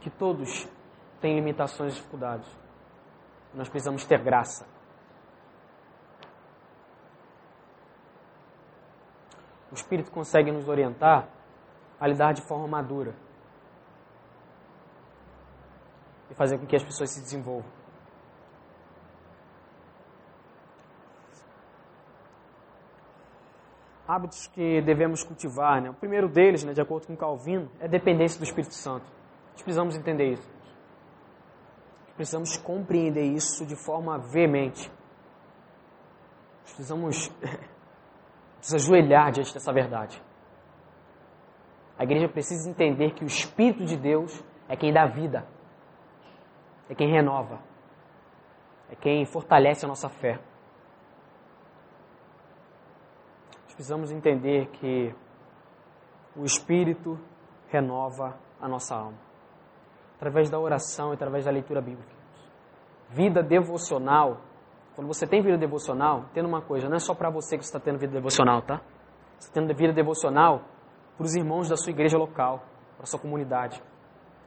que todos têm limitações e dificuldades. Nós precisamos ter graça. O Espírito consegue nos orientar a lidar de forma madura e fazer com que as pessoas se desenvolvam. Hábitos que devemos cultivar. Né? O primeiro deles, né, de acordo com Calvino, é a dependência do Espírito Santo. Nós precisamos entender isso. Nós precisamos compreender isso de forma veemente. Nós precisamos nos ajoelhar diante dessa verdade. A igreja precisa entender que o Espírito de Deus é quem dá vida, é quem renova, é quem fortalece a nossa fé. Precisamos entender que o Espírito renova a nossa alma. Através da oração e através da leitura bíblica. Vida devocional. Quando você tem vida devocional, tendo uma coisa, não é só para você que está tendo vida devocional, tá? Você está tendo vida devocional para os irmãos da sua igreja local, para a sua comunidade.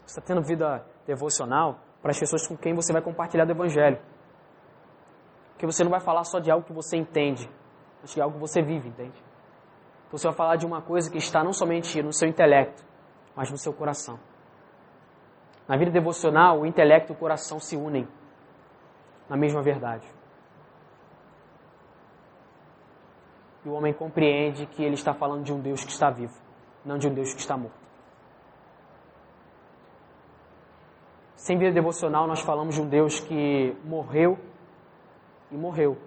Você está tendo vida devocional para as pessoas com quem você vai compartilhar do Evangelho. Porque você não vai falar só de algo que você entende, que é algo que você vive, entende? Você vai falar de uma coisa que está não somente no seu intelecto, mas no seu coração. Na vida devocional, o intelecto e o coração se unem na mesma verdade. E o homem compreende que ele está falando de um Deus que está vivo, não de um Deus que está morto. Sem vida devocional, nós falamos de um Deus que morreu e morreu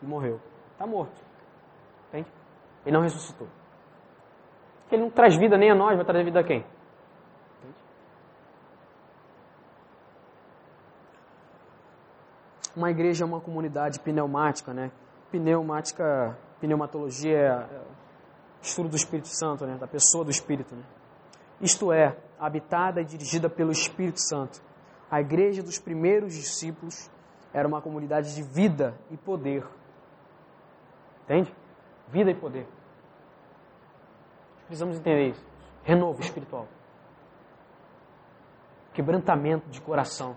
e morreu. Está morto. Ele não ressuscitou. Ele não traz vida nem a nós, vai trazer vida a quem? Uma igreja é uma comunidade pneumática, né? Pneumática, pneumatologia é estudo do Espírito Santo, né? Da pessoa do Espírito, né? Isto é, habitada e dirigida pelo Espírito Santo. A igreja dos primeiros discípulos era uma comunidade de vida e poder. Entende? Vida e poder. Precisamos entender isso. Renovo espiritual. Quebrantamento de coração.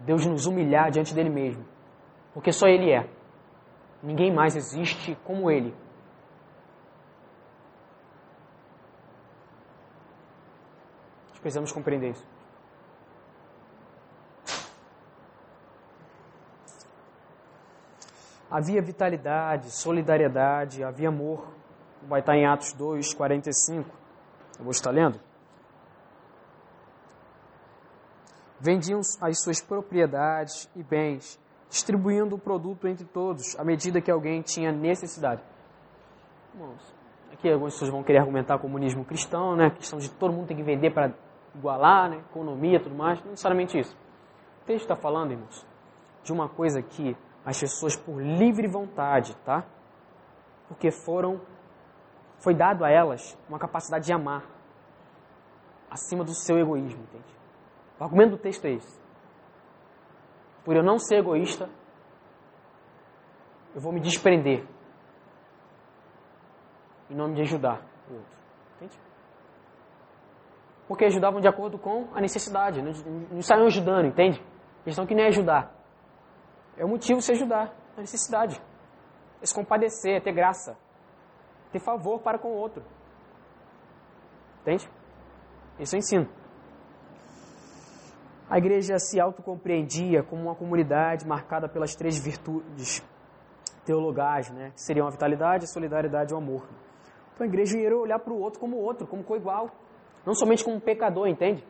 Deus nos humilhar diante dele mesmo. Porque só ele é. Ninguém mais existe como ele. Precisamos compreender isso. Havia vitalidade, solidariedade, havia amor. Vai estar em Atos 2, 45. Eu vou estar lendo. Vendiam as suas propriedades e bens, distribuindo o produto entre todos, à medida que alguém tinha necessidade. Irmãos, aqui algumas pessoas vão querer argumentar comunismo cristão, né? A questão de todo mundo tem que vender para igualar, né? Economia tudo mais. Não necessariamente isso. O texto está falando, irmãos, de uma coisa que as pessoas por livre vontade, tá? Porque foram foi dado a elas uma capacidade de amar acima do seu egoísmo, entende? O argumento do texto é esse. Por eu não ser egoísta, eu vou me desprender em nome de ajudar o outro. Entende? Porque ajudavam de acordo com a necessidade, não, não saíam ajudando, entende? A questão que é ajudar, é o motivo de se ajudar, a necessidade. É se compadecer, é ter graça. Ter favor para com o outro. Entende? Isso eu ensino. A igreja se autocompreendia como uma comunidade marcada pelas três virtudes teologais, né? que seriam a vitalidade, a solidariedade e o amor. Então a igreja ia olhar para o outro como outro, como co-igual. Não somente como um pecador, entende?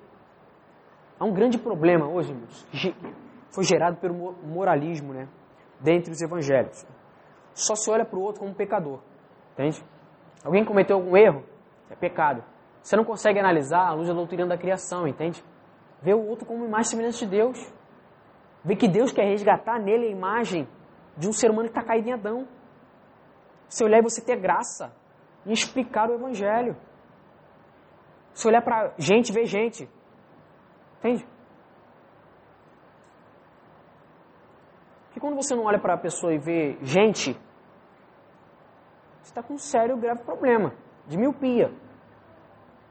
Há um grande problema hoje, irmãos, foi gerado pelo moralismo, né? Dentre os evangelhos. Só se olha para o outro como um pecador, entende? Alguém cometeu algum erro, é pecado. Você não consegue analisar a luz da doutrina da criação, entende? Vê o outro como imagem semelhante de Deus. Vê que Deus quer resgatar nele a imagem de um ser humano que está caído em Adão. Se olhar e você ter graça em explicar o Evangelho. Se olhar para gente, ver gente. Entende? Quando você não olha para a pessoa e vê gente, você está com um sério grave problema de miopia.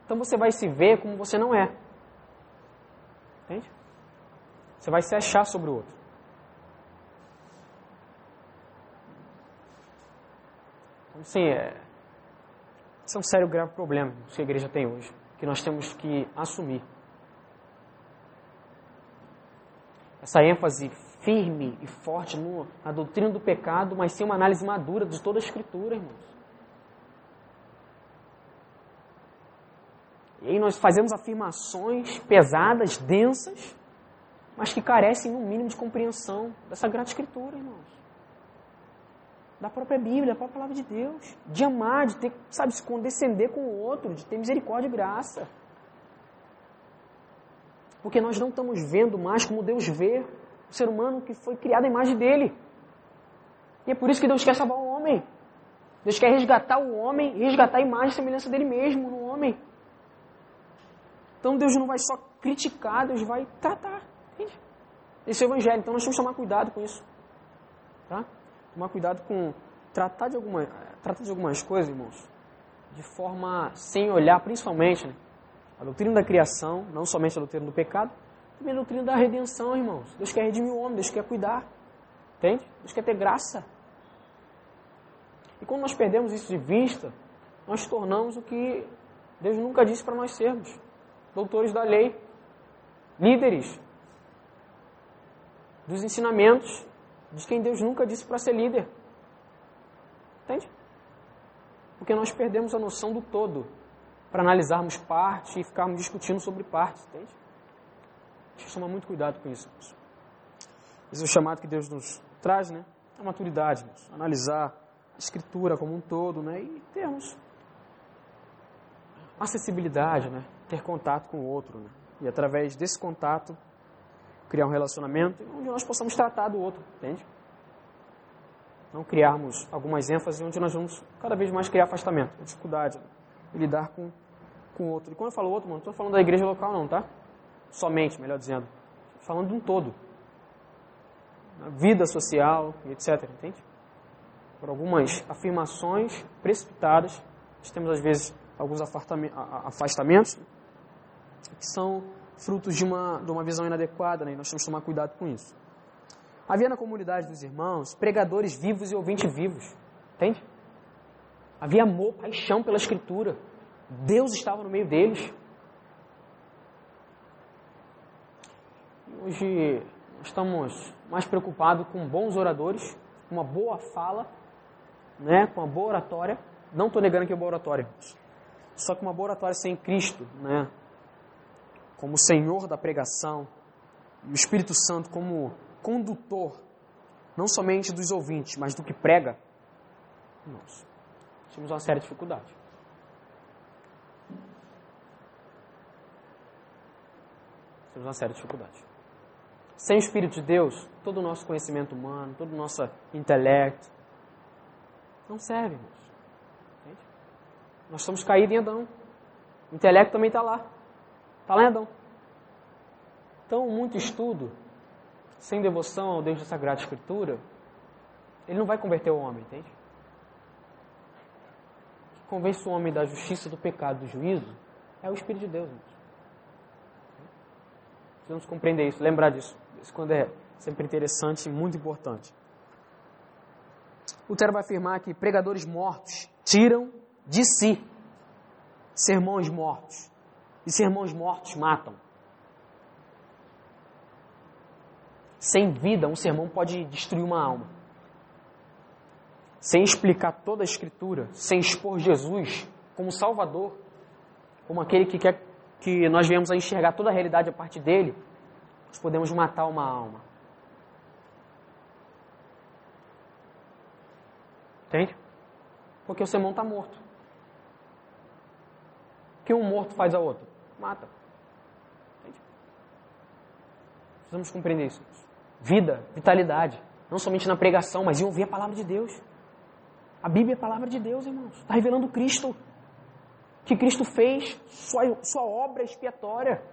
Então você vai se ver como você não é. Entende? Você vai se achar sobre o outro. Então, assim, é, esse é um sério grave problema que a igreja tem hoje, que nós temos que assumir. Essa ênfase firme e forte no, na doutrina do pecado, mas sem uma análise madura de toda a Escritura, irmãos. E aí nós fazemos afirmações pesadas, densas, mas que carecem no mínimo de compreensão dessa grande Escritura, irmãos. Da própria Bíblia, da própria palavra de Deus. De amar, de ter, sabe, se condescender com o outro, de ter misericórdia e graça. Porque nós não estamos vendo mais como Deus vê o ser humano que foi criado à imagem dele. E é por isso que Deus quer salvar o homem. Deus quer resgatar o homem resgatar a imagem e semelhança dele mesmo no homem. Então Deus não vai só criticar, Deus vai tratar. Entende? Esse é o evangelho. Então nós temos que tomar cuidado com isso. Tá? Tomar cuidado com tratar de, alguma, tratar de algumas coisas, irmãos, de forma sem olhar, principalmente, né? a doutrina da criação, não somente a doutrina do pecado, também a doutrina da redenção, irmãos. Deus quer redimir o homem, Deus quer cuidar. Entende? Deus quer ter graça. E quando nós perdemos isso de vista, nós tornamos o que Deus nunca disse para nós sermos: doutores da lei, líderes dos ensinamentos de quem Deus nunca disse para ser líder. Entende? Porque nós perdemos a noção do todo para analisarmos partes e ficarmos discutindo sobre partes, entende? Temos que tomar muito cuidado com isso. Esse é o chamado que Deus nos traz, né? A maturidade. Analisar a escritura como um todo, né? E termos acessibilidade, né? Ter contato com o outro, né? E através desse contato, criar um relacionamento onde nós possamos tratar do outro, entende? Não criarmos algumas ênfases onde nós vamos cada vez mais criar afastamento, dificuldade em lidar com, com o outro. E quando eu falo outro, mano, não estou falando da igreja local não, tá? Somente, melhor dizendo. Falando de um todo. Na vida social, etc, entende? Por algumas afirmações precipitadas, nós temos às vezes alguns afastamentos que são frutos de uma, de uma visão inadequada, né? e nós temos que tomar cuidado com isso. Havia na comunidade dos irmãos pregadores vivos e ouvintes vivos, entende? Havia amor, paixão pela Escritura. Deus estava no meio deles. Hoje estamos mais preocupados com bons oradores, com uma boa fala, né, com uma boa oratória. Não estou negando que é boa oratória, só que uma boa oratória sem Cristo, né, como Senhor da pregação, o Espírito Santo como condutor, não somente dos ouvintes, mas do que prega, nós temos uma séria dificuldade. Temos uma séria dificuldade. Sem o Espírito de Deus, todo o nosso conhecimento humano, todo o nosso intelecto, não serve, irmãos. Nós estamos caídos em Adão. O intelecto também está lá. Está lá em Adão. Então, muito estudo, sem devoção ao Deus da Sagrada Escritura, ele não vai converter o homem, entende? O que convence o homem da justiça, do pecado, do juízo, é o Espírito de Deus. Irmãos. Precisamos compreender isso, lembrar disso. Isso quando é sempre interessante e muito importante. Lutero vai afirmar que pregadores mortos tiram de si sermões mortos. E sermões mortos matam. Sem vida, um sermão pode destruir uma alma. Sem explicar toda a Escritura, sem expor Jesus como Salvador, como aquele que quer que nós venhamos a enxergar toda a realidade a partir dele, nós podemos matar uma alma. Entende? Porque o sermão está morto. O que um morto faz ao outro? Mata. Entende? Precisamos compreender isso. Vida, vitalidade. Não somente na pregação, mas em ouvir a palavra de Deus. A Bíblia é a palavra de Deus, irmãos. Está revelando Cristo. Que Cristo fez, sua, sua obra expiatória.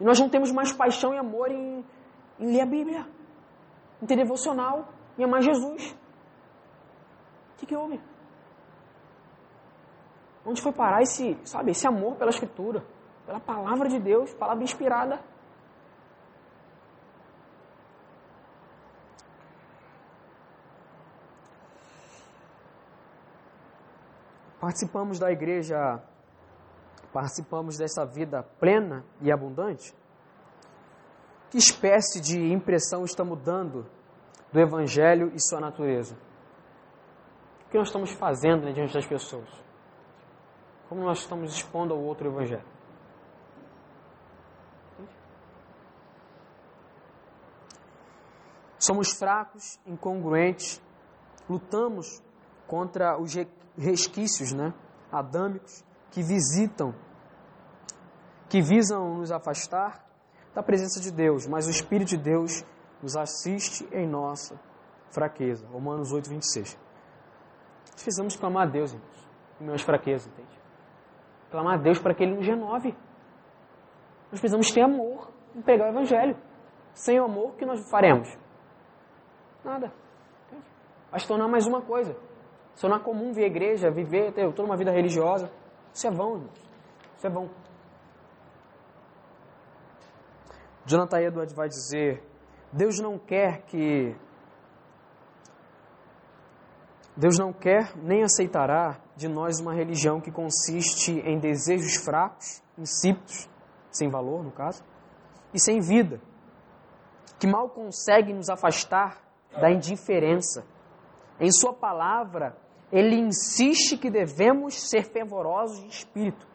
E nós não temos mais paixão e amor em, em ler a Bíblia, em ter devocional, em amar Jesus. O que, que houve? Onde foi parar esse, sabe, esse amor pela Escritura, pela palavra de Deus, palavra inspirada? Participamos da igreja participamos dessa vida plena e abundante? Que espécie de impressão estamos dando do Evangelho e sua natureza? O que nós estamos fazendo né, diante das pessoas? Como nós estamos expondo ao outro Evangelho? Somos fracos, incongruentes, lutamos contra os resquícios né, adâmicos que visitam, que visam nos afastar da presença de Deus, mas o Espírito de Deus nos assiste em nossa fraqueza. Romanos 8, 26. Precisamos clamar a Deus, irmãos, em minhas fraquezas, entende? Clamar a Deus para que Ele nos renove. Nós precisamos ter amor em pregar o Evangelho. Sem o amor, o que nós faremos? Nada. Vai se tornar mais uma coisa. Se tornar comum vir à igreja, viver, ter toda uma vida religiosa. Isso é vão, irmãos. Isso é vão. Jonathan Edwards vai dizer: Deus não quer que. Deus não quer nem aceitará de nós uma religião que consiste em desejos fracos, insípidos, sem valor no caso, e sem vida, que mal consegue nos afastar da indiferença. Em Sua palavra, ele insiste que devemos ser fervorosos de espírito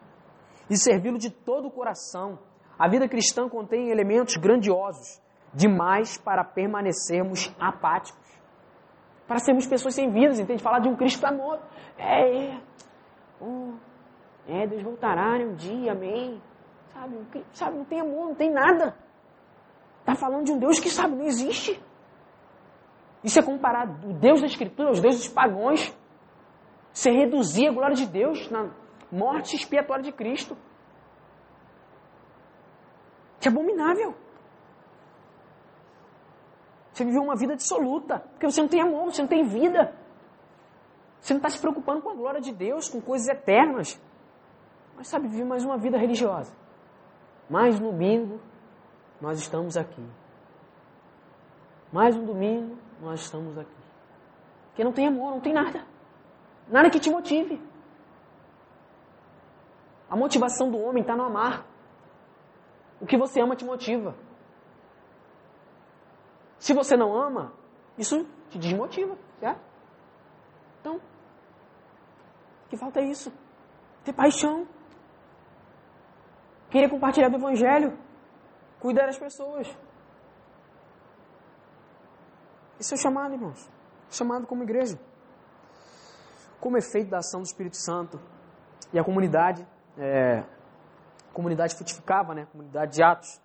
e servi-lo de todo o coração. A vida cristã contém elementos grandiosos demais para permanecermos apáticos. Para sermos pessoas sem vidas, entende? Falar de um Cristo amor. É, é. Oh, é, Deus voltará né, um dia, amém. Sabe, sabe, não tem amor, não tem nada. Está falando de um Deus que sabe, não existe. Isso é comparar o Deus da Escritura aos deuses pagãos. Você reduzir a glória de Deus na morte expiatória de Cristo. Que é abominável. Você viveu uma vida dissoluta, porque você não tem amor, você não tem vida. Você não está se preocupando com a glória de Deus, com coisas eternas. Mas sabe, viver mais uma vida religiosa. Mais um domingo, nós estamos aqui. Mais um domingo, nós estamos aqui. Porque não tem amor, não tem nada. Nada que te motive. A motivação do homem está no amar. O que você ama te motiva. Se você não ama, isso te desmotiva, certo? Então, o que falta é isso. Ter paixão. Querer compartilhar do Evangelho. Cuidar das pessoas. Esse é chamado, irmãos. Chamado como igreja. Como efeito da ação do Espírito Santo. E a comunidade, é, comunidade frutificava, né? A comunidade de Atos.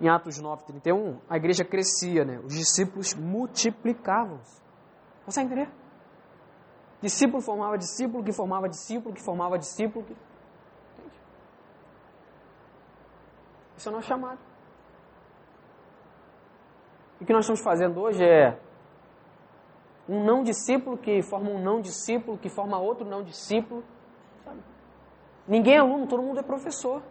Em Atos 9, 31, a igreja crescia, né? Os discípulos multiplicavam-se. Consegue entender? Discípulo formava discípulo, que formava discípulo, que formava discípulo. Que... Entende? Isso é o nosso chamado. O que nós estamos fazendo hoje é um não discípulo que forma um não discípulo, que forma outro não discípulo. Ninguém é aluno, todo mundo é professor.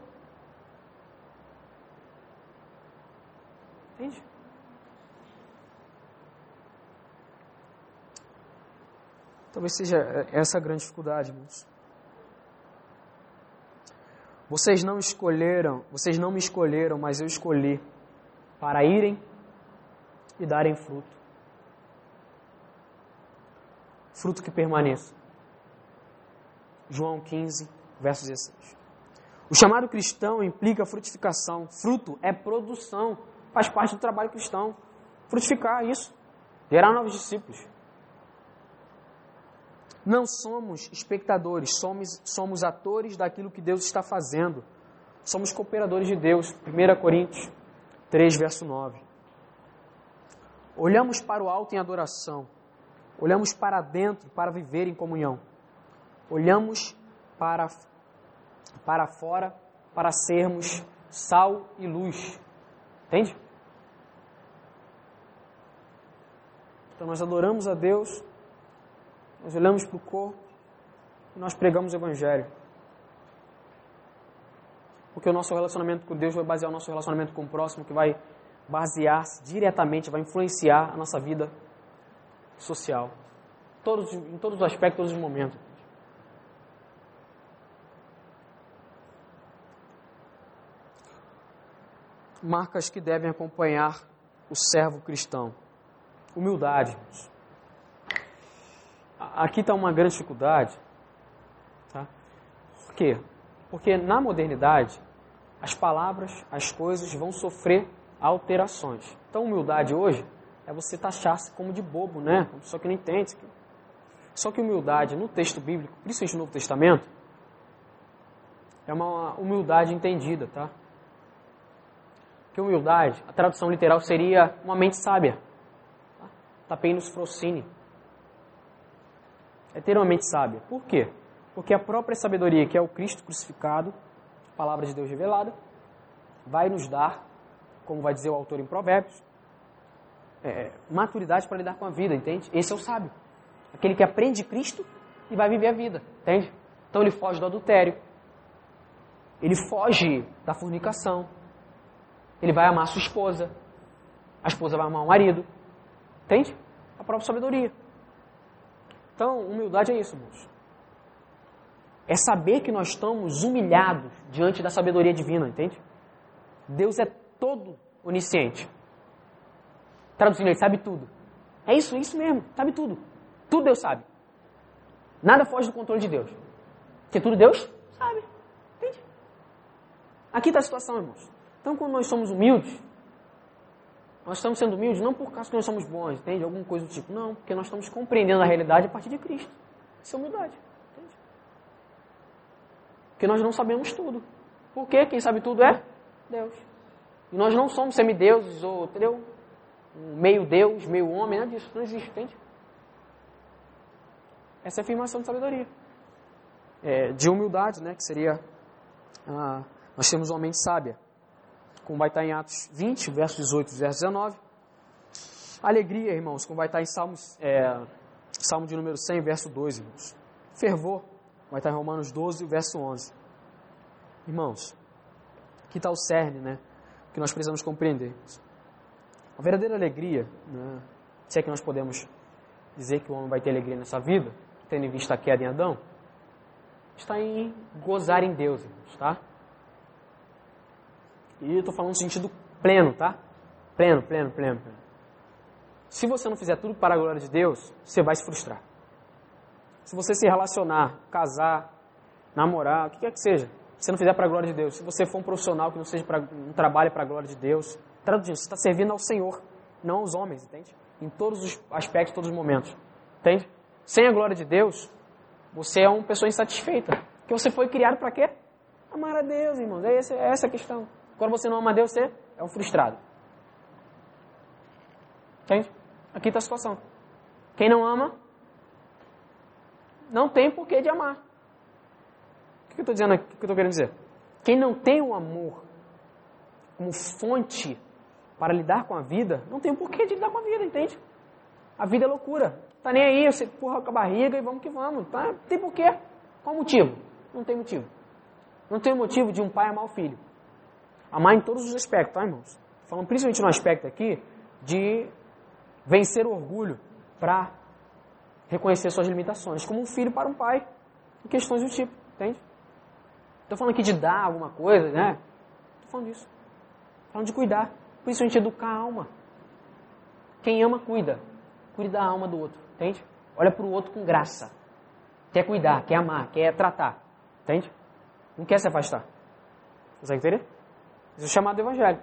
Entende? Talvez seja essa a grande dificuldade, irmãos. Vocês não escolheram, vocês não me escolheram, mas eu escolhi para irem e darem fruto. Fruto que permaneça. João 15, verso 16. O chamado cristão implica frutificação. Fruto é produção. Faz parte do trabalho cristão. Frutificar isso. Gerar novos discípulos. Não somos espectadores, somos, somos atores daquilo que Deus está fazendo. Somos cooperadores de Deus. 1 Coríntios 3, verso 9. Olhamos para o alto em adoração. Olhamos para dentro para viver em comunhão. Olhamos para, para fora para sermos sal e luz. Entende? Então nós adoramos a Deus, nós olhamos para o corpo e nós pregamos o Evangelho. Porque o nosso relacionamento com Deus vai basear o nosso relacionamento com o próximo, que vai basear-se diretamente, vai influenciar a nossa vida social. Todos, em todos os aspectos, todos os momentos. Marcas que devem acompanhar o servo cristão. Humildade. Aqui está uma grande dificuldade. Tá? Por quê? Porque na modernidade, as palavras, as coisas vão sofrer alterações. Então, humildade hoje é você taxar-se como de bobo, né? Uma pessoa que não entende. Só que humildade no texto bíblico, principalmente no Novo Testamento, é uma humildade entendida, tá? Que humildade, a tradução literal seria uma mente sábia. Tapenos frocine. É ter uma mente sábia. Por quê? Porque a própria sabedoria, que é o Cristo crucificado, palavra de Deus revelada, vai nos dar, como vai dizer o autor em Provérbios, é, maturidade para lidar com a vida, entende? Esse é o sábio. Aquele que aprende Cristo e vai viver a vida, entende? Então ele foge do adultério, ele foge da fornicação, ele vai amar sua esposa, a esposa vai amar o marido, entende? A própria sabedoria. Então, humildade é isso, irmãos. É saber que nós estamos humilhados diante da sabedoria divina, entende? Deus é todo onisciente. Traduzindo, ele sabe tudo. É isso, é isso mesmo, sabe tudo. Tudo Deus sabe. Nada foge do controle de Deus. Porque tudo Deus sabe. Entende? Aqui está a situação, irmãos. Então, quando nós somos humildes, nós estamos sendo humildes não por causa que nós somos bons, entende? Alguma coisa do tipo. Não, porque nós estamos compreendendo a realidade a partir de Cristo. Isso é humildade. Entende? Porque nós não sabemos tudo. Por quê? Quem sabe tudo é Deus. E nós não somos semideuses, ou, entendeu? Meio Deus, meio homem, nada disso. Não existe, entende? Essa é a afirmação de sabedoria. É, de humildade, né? Que seria. Ah, nós temos uma mente sábia. Como vai estar em Atos 20, verso 18 verso 19. Alegria, irmãos, como vai estar em Salmos, é, Salmo de número 100, verso 2, irmãos. Fervor, vai estar em Romanos 12, verso 11. Irmãos, aqui está o cerne, né? Que nós precisamos compreender. A verdadeira alegria, né, se é que nós podemos dizer que o homem vai ter alegria nessa vida, tendo em vista a queda em Adão, está em gozar em Deus, irmãos, tá? E eu estou falando no sentido pleno, tá? Pleno, pleno, pleno. Se você não fizer tudo para a glória de Deus, você vai se frustrar. Se você se relacionar, casar, namorar, o que quer que seja, se você não fizer para a glória de Deus, se você for um profissional que não seja um trabalho para a glória de Deus, traduzindo, você está servindo ao Senhor, não aos homens, entende? Em todos os aspectos, todos os momentos, entende? Sem a glória de Deus, você é uma pessoa insatisfeita. Porque você foi criado para quê? Amar a Deus, irmãos. É essa, é essa a questão. Quando você não ama Deus, você é um frustrado. Entende? Aqui está a situação. Quem não ama, não tem porquê de amar. O que eu estou dizendo aqui? O que eu estou querendo dizer? Quem não tem o amor como fonte para lidar com a vida, não tem porquê de lidar com a vida, entende? A vida é loucura. Tá nem aí, você empurra com a barriga e vamos que vamos. Tá? Tem porquê. Qual motivo? Não tem motivo. Não tem motivo de um pai amar o filho. Amar em todos os aspectos, tá, irmãos? Falando principalmente no aspecto aqui de vencer o orgulho para reconhecer suas limitações, como um filho para um pai, em questões do tipo, entende? Estou falando aqui de dar alguma coisa, né? Estou falando disso. Estou falando de cuidar, principalmente educar a alma. Quem ama, cuida. Cuida da alma do outro, entende? Olha para o outro com graça. Quer cuidar, quer amar, quer tratar, entende? Não quer se afastar. Consegue entender? Isso é chamado evangelho.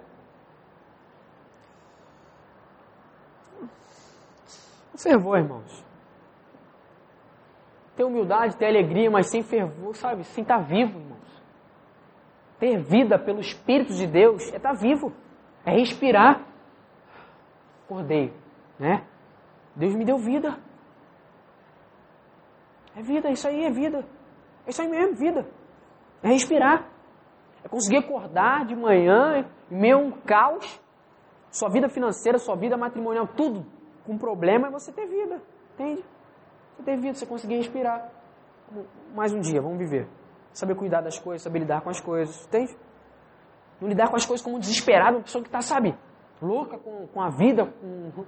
O fervor, irmãos. Ter humildade, ter alegria, mas sem fervor, sabe? Sem estar vivo, irmãos. Ter vida pelo Espírito de Deus é estar vivo. É respirar. Acordei, né? Deus me deu vida. É vida, isso aí é vida. É isso aí mesmo, vida. É respirar. É conseguir acordar de manhã, meio um caos. Sua vida financeira, sua vida matrimonial, tudo com problema é você ter vida. Entende? Você ter vida, você conseguir respirar. Mais um dia, vamos viver. Saber cuidar das coisas, saber lidar com as coisas. Entende? Não lidar com as coisas como desesperado, uma pessoa que está, sabe, louca com, com a vida, com,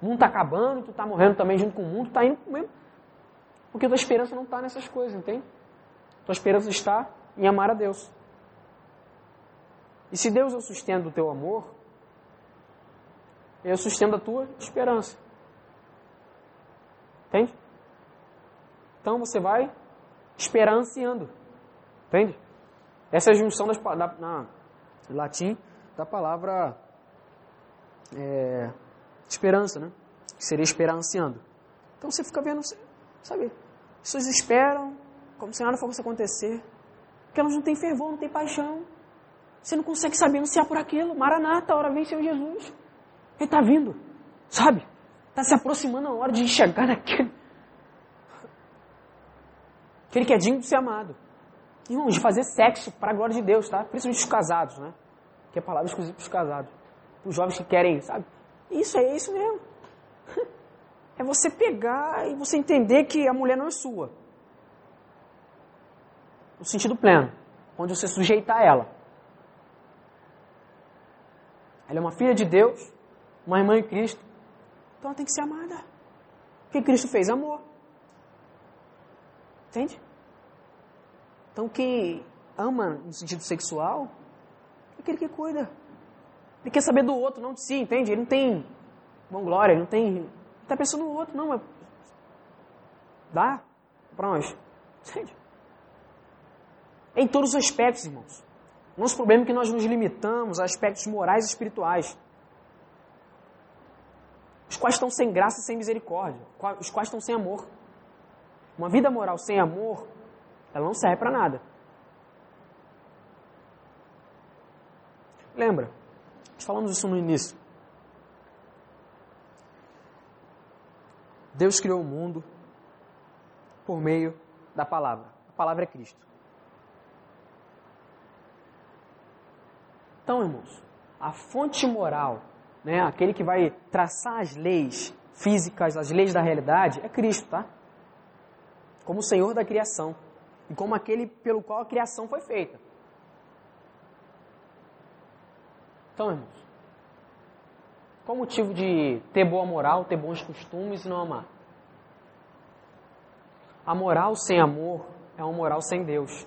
o mundo está acabando, tu está morrendo também junto com o mundo, está indo mesmo. Porque tua esperança não está nessas coisas, entende? Tua esperança está em amar a Deus. E se Deus é o sustento do teu amor, Ele é o sustento tua esperança. Entende? Então você vai esperanciando. Entende? Essa é a junção das, da, na latim da palavra é, esperança, né? Que seria esperanciando. Então você fica vendo, sabe? As pessoas esperam como se nada fosse acontecer. Porque elas não têm fervor, não têm paixão. Você não consegue saber anunciar por aquilo. Maranata, hora vem Senhor Jesus. Ele está vindo, sabe? Está se aproximando a hora de chegar naquele. Aquele que é digno de ser amado. Irmãos, de fazer sexo para a glória de Deus, tá? Principalmente os casados, né? Que é palavra exclusiva para os casados. Os jovens que querem, sabe? Isso é isso mesmo. É você pegar e você entender que a mulher não é sua. No sentido pleno. Onde você sujeita a ela. Ela é uma filha de Deus, uma irmã em Cristo. Então ela tem que ser amada. O que Cristo fez? Amor. Entende? Então quem ama no sentido sexual é aquele que cuida. Ele quer saber do outro, não de si, entende? Ele não tem bom glória, ele não tem. Ele está pensando no outro, não, mas. Dá para nós. Entende? Em todos os aspectos, irmãos. Nosso problema é que nós nos limitamos a aspectos morais e espirituais, os quais estão sem graça e sem misericórdia, os quais estão sem amor. Uma vida moral sem amor, ela não serve para nada. Lembra? Nós falamos isso no início. Deus criou o mundo por meio da palavra. A palavra é Cristo. Então, irmãos, a fonte moral, né, aquele que vai traçar as leis físicas, as leis da realidade, é Cristo, tá? Como o Senhor da criação e como aquele pelo qual a criação foi feita. Então, irmãos, qual o motivo de ter boa moral, ter bons costumes e não amar? A moral sem amor é uma moral sem Deus.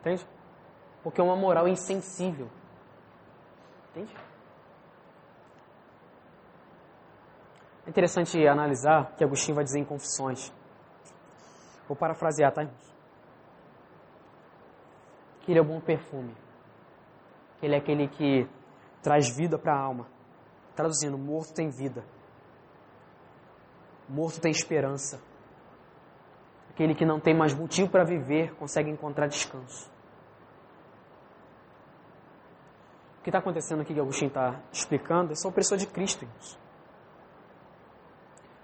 Entende? Porque é uma moral insensível. Entende? É interessante analisar o que Agostinho vai dizer em Confissões. Vou parafrasear, tá, irmãos? Que ele é o bom perfume. Que ele é aquele que traz vida para a alma. Traduzindo, morto tem vida. Morto tem esperança. Aquele que não tem mais motivo para viver consegue encontrar descanso. O que está acontecendo aqui que Agostinho está explicando é só a pessoa de Cristo, irmãos.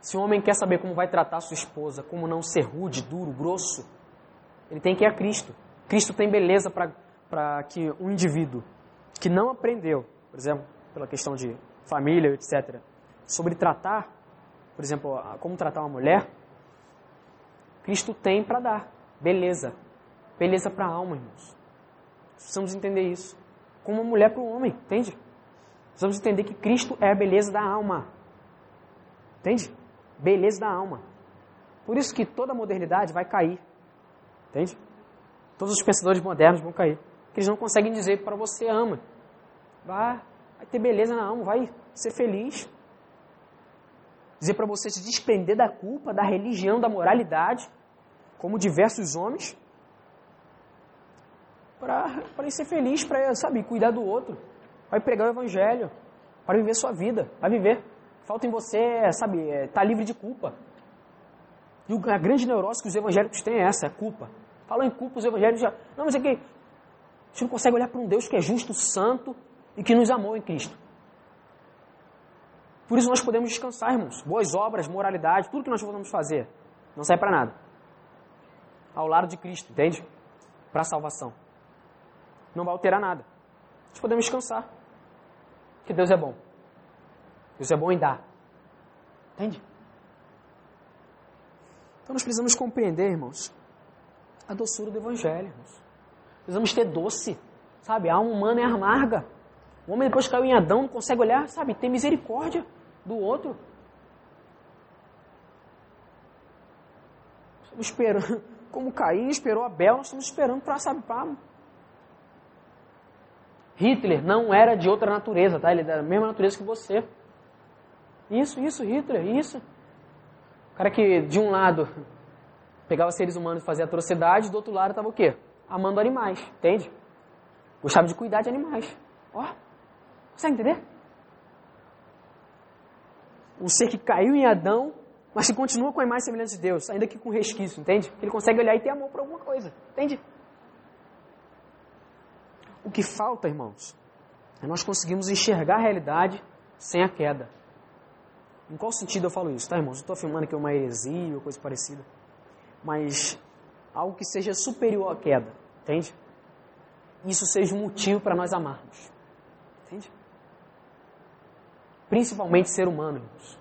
Se o homem quer saber como vai tratar sua esposa, como não ser rude, duro, grosso, ele tem que ir a Cristo. Cristo tem beleza para que um indivíduo que não aprendeu, por exemplo, pela questão de família, etc., sobre tratar, por exemplo, como tratar uma mulher, Cristo tem para dar beleza. Beleza para a alma, irmãos. Precisamos entender isso como uma mulher para o homem, entende? Precisamos entender que Cristo é a beleza da alma. Entende? Beleza da alma. Por isso que toda a modernidade vai cair. Entende? Todos os pensadores modernos vão cair. Porque eles não conseguem dizer para você ama. Vai, vai ter beleza na alma, vai ser feliz. Dizer para você se desprender da culpa, da religião, da moralidade, como diversos homens, para ser feliz, para, sabe, cuidar do outro. Vai pregar o evangelho, para viver sua vida, vai viver. Falta em você, sabe, estar é, tá livre de culpa. E a grande neurose que os evangélicos têm é essa, é culpa. Falam em culpa, os evangélicos já... Não, mas é que a gente não consegue olhar para um Deus que é justo, santo e que nos amou em Cristo. Por isso nós podemos descansar, irmãos. Boas obras, moralidade, tudo que nós podemos fazer, não serve para nada. Ao lado de Cristo, entende? Para a salvação não vai alterar nada. Nós podemos descansar. Porque Deus é bom. Deus é bom em dar. Entende? Então nós precisamos compreender, irmãos, a doçura do Evangelho. Irmãos. Precisamos ter doce. Sabe? A alma humana é amarga. O homem depois caiu em Adão, não consegue olhar, sabe? Ter misericórdia do outro. Estamos esperando, como Caim esperou Abel, nós estamos esperando para, sabe, para Hitler não era de outra natureza, tá? Ele era da mesma natureza que você. Isso, isso, Hitler, isso. O cara que, de um lado, pegava seres humanos e fazia atrocidade, do outro lado estava o quê? Amando animais, entende? Gostava de cuidar de animais. Ó, consegue entender? Um ser que caiu em Adão, mas que continua com a imagem semelhante de Deus, ainda que com resquício, entende? Ele consegue olhar e ter amor por alguma coisa, entende? O que falta, irmãos, é nós conseguirmos enxergar a realidade sem a queda. Em qual sentido eu falo isso, tá, irmãos? Não estou afirmando que é uma heresia ou coisa parecida. Mas algo que seja superior à queda, entende? Isso seja um motivo para nós amarmos. Entende? Principalmente ser humano, irmãos.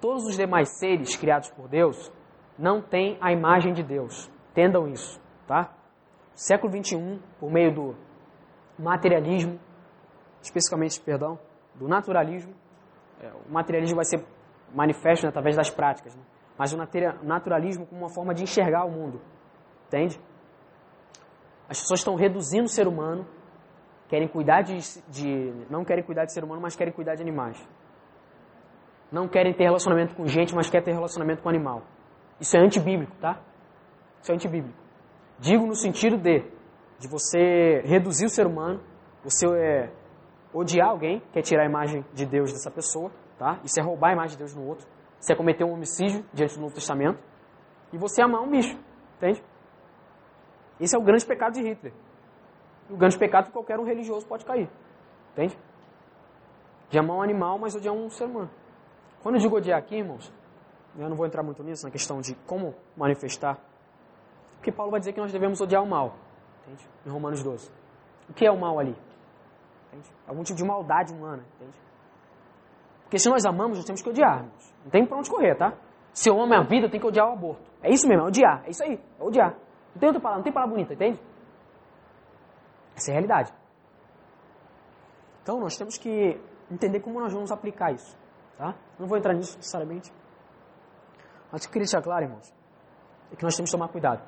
Todos os demais seres criados por Deus não têm a imagem de Deus. Entendam isso, tá? Século 21, por meio do materialismo, especificamente, perdão, do naturalismo. É, o materialismo vai ser manifesto né, através das práticas, né? mas o naturalismo como uma forma de enxergar o mundo, entende? As pessoas estão reduzindo o ser humano, querem cuidar de, de, não querem cuidar de ser humano, mas querem cuidar de animais. Não querem ter relacionamento com gente, mas querem ter relacionamento com animal. Isso é antibíblico, tá? Isso é antibíblico. Digo no sentido de de você reduzir o ser humano, você é, odiar alguém, quer tirar a imagem de Deus dessa pessoa, tá? Isso é roubar a imagem de Deus no outro. Isso é cometer um homicídio diante do Novo Testamento. E você amar um bicho, entende? Esse é o grande pecado de Hitler. O grande pecado que qualquer um religioso pode cair. Entende? De amar um animal, mas odiar um ser humano. Quando eu digo odiar aqui, irmãos, eu não vou entrar muito nisso, na questão de como manifestar. Porque Paulo vai dizer que nós devemos odiar o mal. Entende? Em Romanos 12. O que é o mal ali? Entende? Algum tipo de maldade humana. Entende? Porque se nós amamos, nós temos que odiar. Não tem pra onde correr, tá? Se eu amo a vida, eu tenho que odiar o aborto. É isso mesmo, é odiar. É isso aí, é odiar. Não tem outra palavra, não tem palavra bonita, entende? Essa é a realidade. Então nós temos que entender como nós vamos aplicar isso. Tá? Não vou entrar nisso necessariamente. Mas o que eu queria deixar claro, irmãos, é que nós temos que tomar cuidado.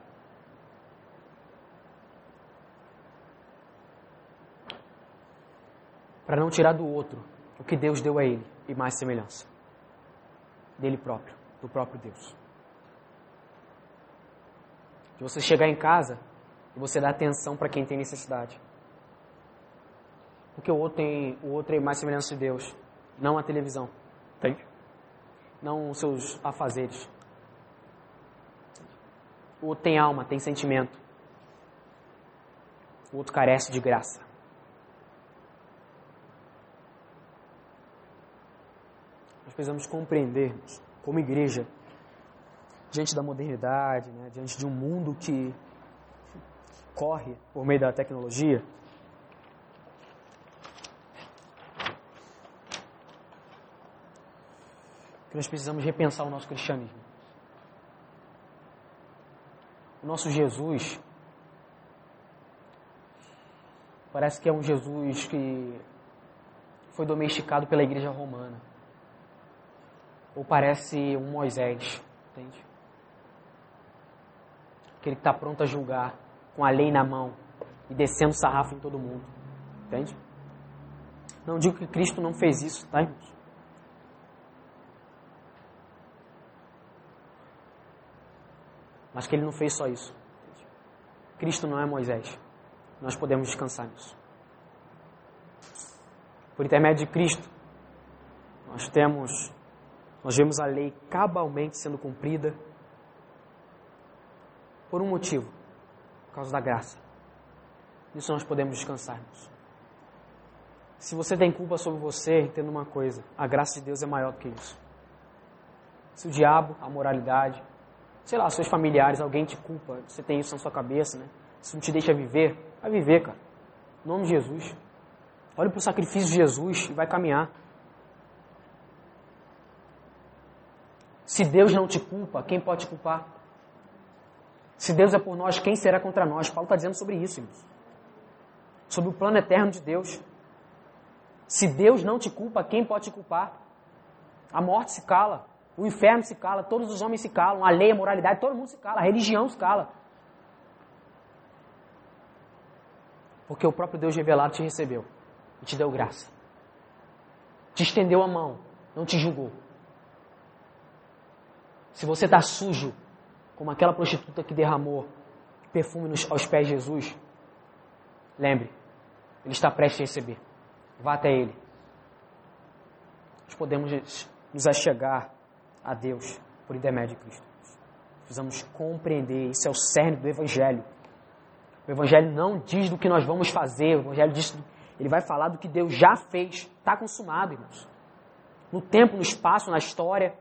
Para não tirar do outro o que Deus deu a ele e mais semelhança dele próprio, do próprio Deus. De você chegar em casa e você dar atenção para quem tem necessidade. Porque o outro tem o outro é mais semelhança de Deus, não a televisão. Entende? Não os seus afazeres. O outro tem alma, tem sentimento. O outro carece de graça. Precisamos compreender, como igreja, diante da modernidade, né, diante de um mundo que corre por meio da tecnologia, que nós precisamos repensar o nosso cristianismo. O nosso Jesus parece que é um Jesus que foi domesticado pela igreja romana. Ou parece um Moisés, entende? Aquele que está pronto a julgar, com a lei na mão e descendo sarrafo em todo mundo, entende? Não digo que Cristo não fez isso, tá, irmãos? Mas que ele não fez só isso. Cristo não é Moisés. Nós podemos descansar nisso. Por intermédio de Cristo, nós temos, nós vemos a lei cabalmente sendo cumprida por um motivo, por causa da graça. Nisso nós podemos descansar. Se você tem culpa sobre você, entenda uma coisa: a graça de Deus é maior do que isso. Se o diabo, a moralidade, sei lá, seus familiares, alguém te culpa, você tem isso na sua cabeça, né? Isso não te deixa viver, vai viver, cara. Em nome de Jesus. Olha para o sacrifício de Jesus e vai caminhar. Se Deus não te culpa, quem pode te culpar? Se Deus é por nós, quem será contra nós? Paulo está dizendo sobre isso, irmãos. Sobre o plano eterno de Deus. Se Deus não te culpa, quem pode te culpar? A morte se cala. O inferno se cala, todos os homens se calam, a lei, a moralidade, todo mundo se cala, a religião se cala. Porque o próprio Deus revelado te recebeu e te deu graça. Te estendeu a mão, não te julgou. Se você está sujo, como aquela prostituta que derramou perfume aos pés de Jesus, lembre, Ele está prestes a receber. Vá até Ele. Nós podemos nos achegar a Deus por intermédio de Cristo. Precisamos compreender, isso é o cerne do Evangelho. O Evangelho não diz do que nós vamos fazer, o Evangelho diz, ele vai falar do que Deus já fez, está consumado, irmãos. No tempo, no espaço, na história.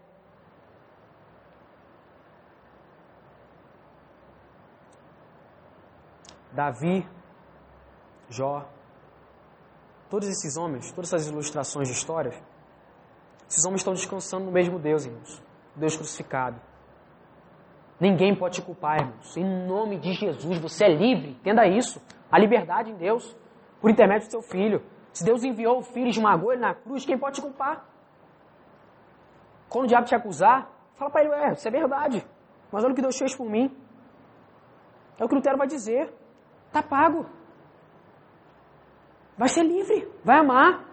Davi, Jó, todos esses homens, todas essas ilustrações de histórias, esses homens estão descansando no mesmo Deus, irmãos. Deus crucificado. Ninguém pode te culpar, irmãos. Em nome de Jesus, você é livre. Entenda isso. A liberdade em Deus, por intermédio do seu filho. Se Deus enviou o filho e esmagou ele na cruz, quem pode te culpar? Quando o diabo te acusar, fala para ele, é, isso é verdade. Mas olha o que Deus fez por mim. É o que Lutero vai dizer. Tá pago. Vai ser livre. Vai amar.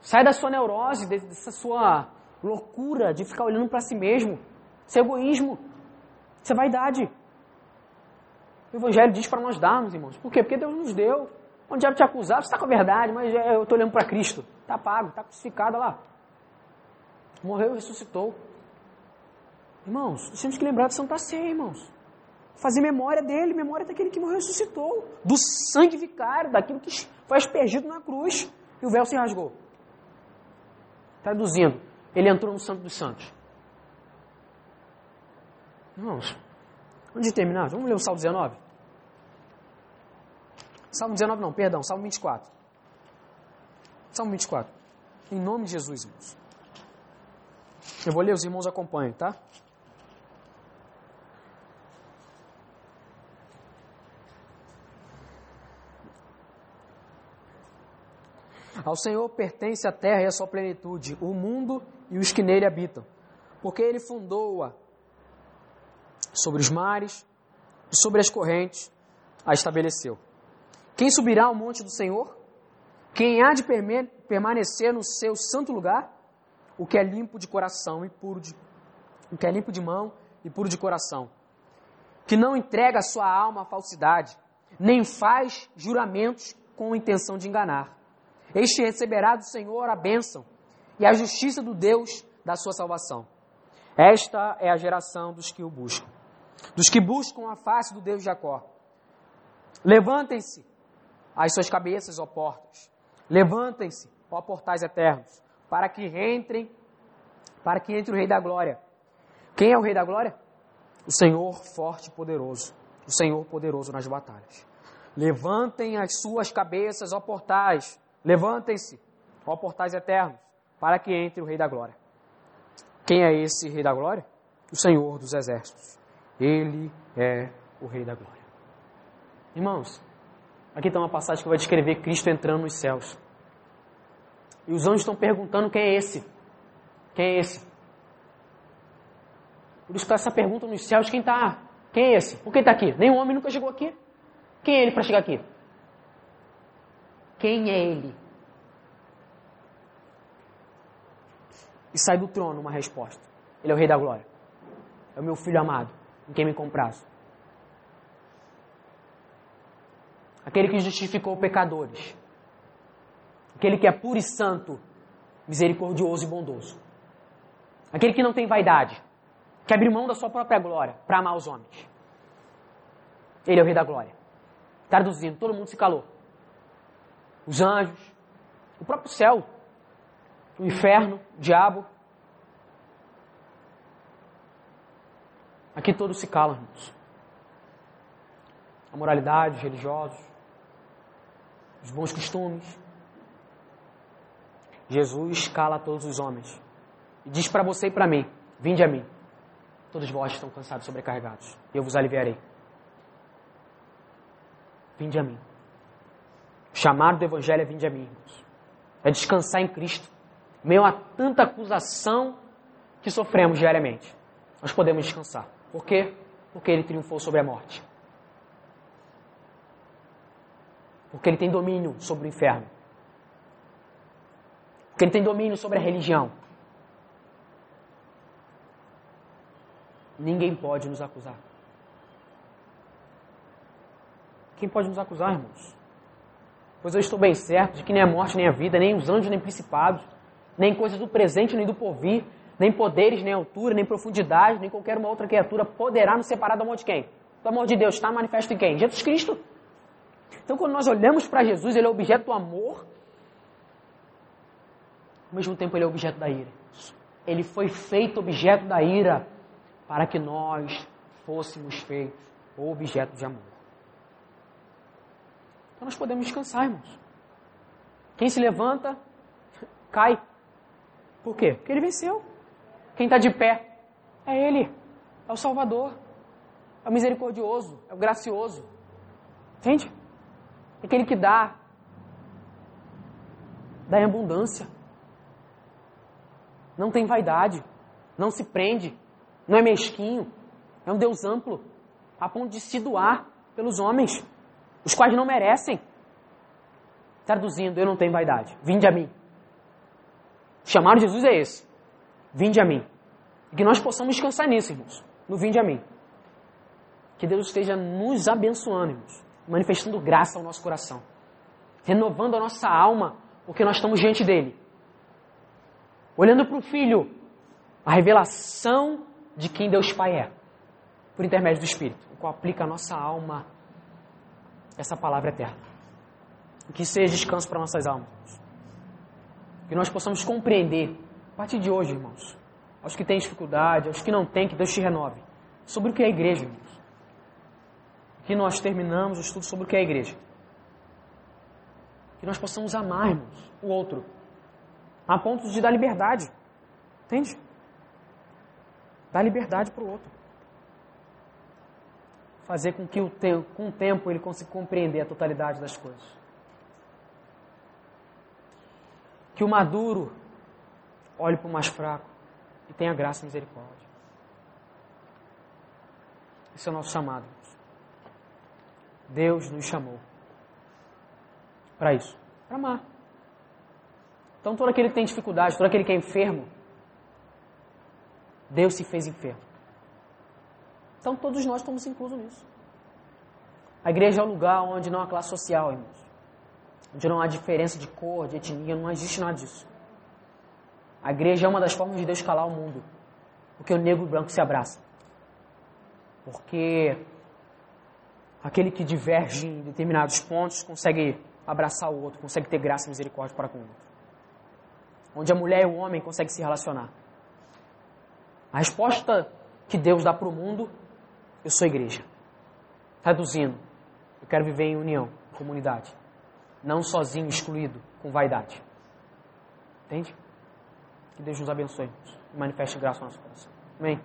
Sai da sua neurose, dessa sua loucura de ficar olhando para si mesmo. Isso é egoísmo. Isso é vaidade. O Evangelho diz para nós darmos, irmãos. Por quê? Porque Deus nos deu. Quando o diabo te acusar, você está com a verdade, mas eu estou olhando para Cristo. Está pago, está crucificado lá. Morreu e ressuscitou. Irmãos, nós temos que lembrar de Santa Ceia, irmãos. Fazer memória dele, memória daquele que morreu e ressuscitou, do sangue vicário, daquilo que foi aspergido na cruz, e o véu se rasgou. Traduzindo, ele entrou no Santo dos Santos. Irmãos, onde terminar? Vamos ler o Salmo 19? Salmo 19 não, perdão, Salmo 24. Salmo 24. Em nome de Jesus, irmãos. Eu vou ler, os irmãos acompanhem, tá? Ao Senhor pertence a terra e a sua plenitude, o mundo e os que nele habitam, porque ele fundou-a sobre os mares e sobre as correntes a estabeleceu. Quem subirá ao monte do Senhor? Quem há de permanecer no seu santo lugar? O que é limpo de coração e puro de o que é limpo de mão e puro de coração, que não entrega sua alma à falsidade, nem faz juramentos com intenção de enganar. Este receberá do Senhor a bênção e a justiça do Deus da sua salvação. Esta é a geração dos que o buscam, dos que buscam a face do Deus de Jacó. Levantem-se as suas cabeças, ó portas. Levantem-se, ó portais eternos, para que entrem, para que entre o Rei da Glória. Quem é o Rei da Glória? O Senhor forte e poderoso, o Senhor poderoso nas batalhas. Levantem as suas cabeças, ó portais, Levantem-se, ó portais eternos, para que entre o Rei da Glória. Quem é esse Rei da Glória? O Senhor dos Exércitos. Ele é o Rei da Glória. Irmãos, aqui está uma passagem que vai descrever Cristo entrando nos céus. E os anjos estão perguntando quem é esse? Quem é esse? Por isso que essa pergunta nos céus, quem está? Quem é esse? Por que está aqui? Nenhum homem nunca chegou aqui. Quem é ele para chegar aqui? Quem é ele? E sai do trono uma resposta. Ele é o Rei da Glória. É o meu filho amado, em quem me comprazo. Aquele que justificou pecadores. Aquele que é puro e santo, misericordioso e bondoso. Aquele que não tem vaidade, que abre mão da sua própria glória para amar os homens. Ele é o Rei da Glória. Traduzindo, todo mundo se calou os anjos, o próprio céu, o inferno, o diabo. Aqui todos se calam, irmãos. A moralidade, os religiosos, os bons costumes. Jesus cala todos os homens e diz para você e para mim: Vinde a mim, todos vós estão cansados sobrecarregados, e eu vos aliviarei. Vinde a mim. Chamado do Evangelho é vinde a mim, irmãos. É descansar em Cristo. Meio a tanta acusação que sofremos diariamente. Nós podemos descansar. Por quê? Porque Ele triunfou sobre a morte. Porque Ele tem domínio sobre o inferno. Porque Ele tem domínio sobre a religião. Ninguém pode nos acusar. Quem pode nos acusar, irmãos? Pois eu estou bem certo de que nem a morte, nem a vida, nem os anjos, nem principados, nem coisas do presente, nem do porvir, nem poderes, nem altura, nem profundidade, nem qualquer uma outra criatura poderá nos separar do amor de quem? Do amor de Deus está manifesto em quem? Jesus Cristo. Então, quando nós olhamos para Jesus, ele é objeto do amor, ao mesmo tempo, ele é objeto da ira. Ele foi feito objeto da ira para que nós fôssemos feitos objeto de amor. Então nós podemos descansar, irmãos. Quem se levanta, cai. Por quê? Porque ele venceu. Quem está de pé é ele. É o Salvador. É o misericordioso. É o gracioso. Entende? É aquele que dá. Dá em abundância. Não tem vaidade. Não se prende. Não é mesquinho. É um Deus amplo. A ponto de se doar pelos homens os quais não merecem. Traduzindo, eu não tenho vaidade. Vinde a mim. De Jesus é esse. Vinde a mim. E que nós possamos descansar nisso, irmãos. No vinde a mim. Que Deus esteja nos abençoando, irmãos. Manifestando graça ao nosso coração. Renovando a nossa alma, porque nós estamos diante dele. Olhando para o Filho, a revelação de quem Deus Pai é. por intermédio do Espírito, o qual aplica a nossa alma essa palavra eterna. Que seja descanso para nossas almas. Que nós possamos compreender, a partir de hoje, irmãos, aos que têm dificuldade, aos que não têm, que Deus te renove, sobre o que é a igreja, irmãos. Que nós terminamos o estudo sobre o que é a igreja. Que nós possamos amar, irmãos, o outro, a ponto de dar liberdade. Entende? Dar liberdade para o outro. Fazer com que o tempo, com o tempo ele consiga compreender a totalidade das coisas. Que o maduro olhe para o mais fraco e tenha graça e misericórdia. Esse é o nosso chamado. Deus nos chamou para isso, para amar. Então, todo aquele que tem dificuldade, todo aquele que é enfermo, Deus se fez enfermo. Então, todos nós estamos inclusos nisso. A igreja é o lugar onde não há classe social, irmãos. Onde não há diferença de cor, de etnia, não existe nada disso. A igreja é uma das formas de Deus calar o mundo. Porque o negro e o branco se abraçam. Porque aquele que diverge em determinados pontos consegue abraçar o outro, consegue ter graça e misericórdia para com o outro. Onde a mulher e o homem conseguem se relacionar. A resposta que Deus dá para o mundo, eu sou igreja. Traduzindo, eu quero viver em união, comunidade. Não sozinho, excluído, com vaidade. Entende? Que Deus nos abençoe e manifeste graça no nosso coração. Amém?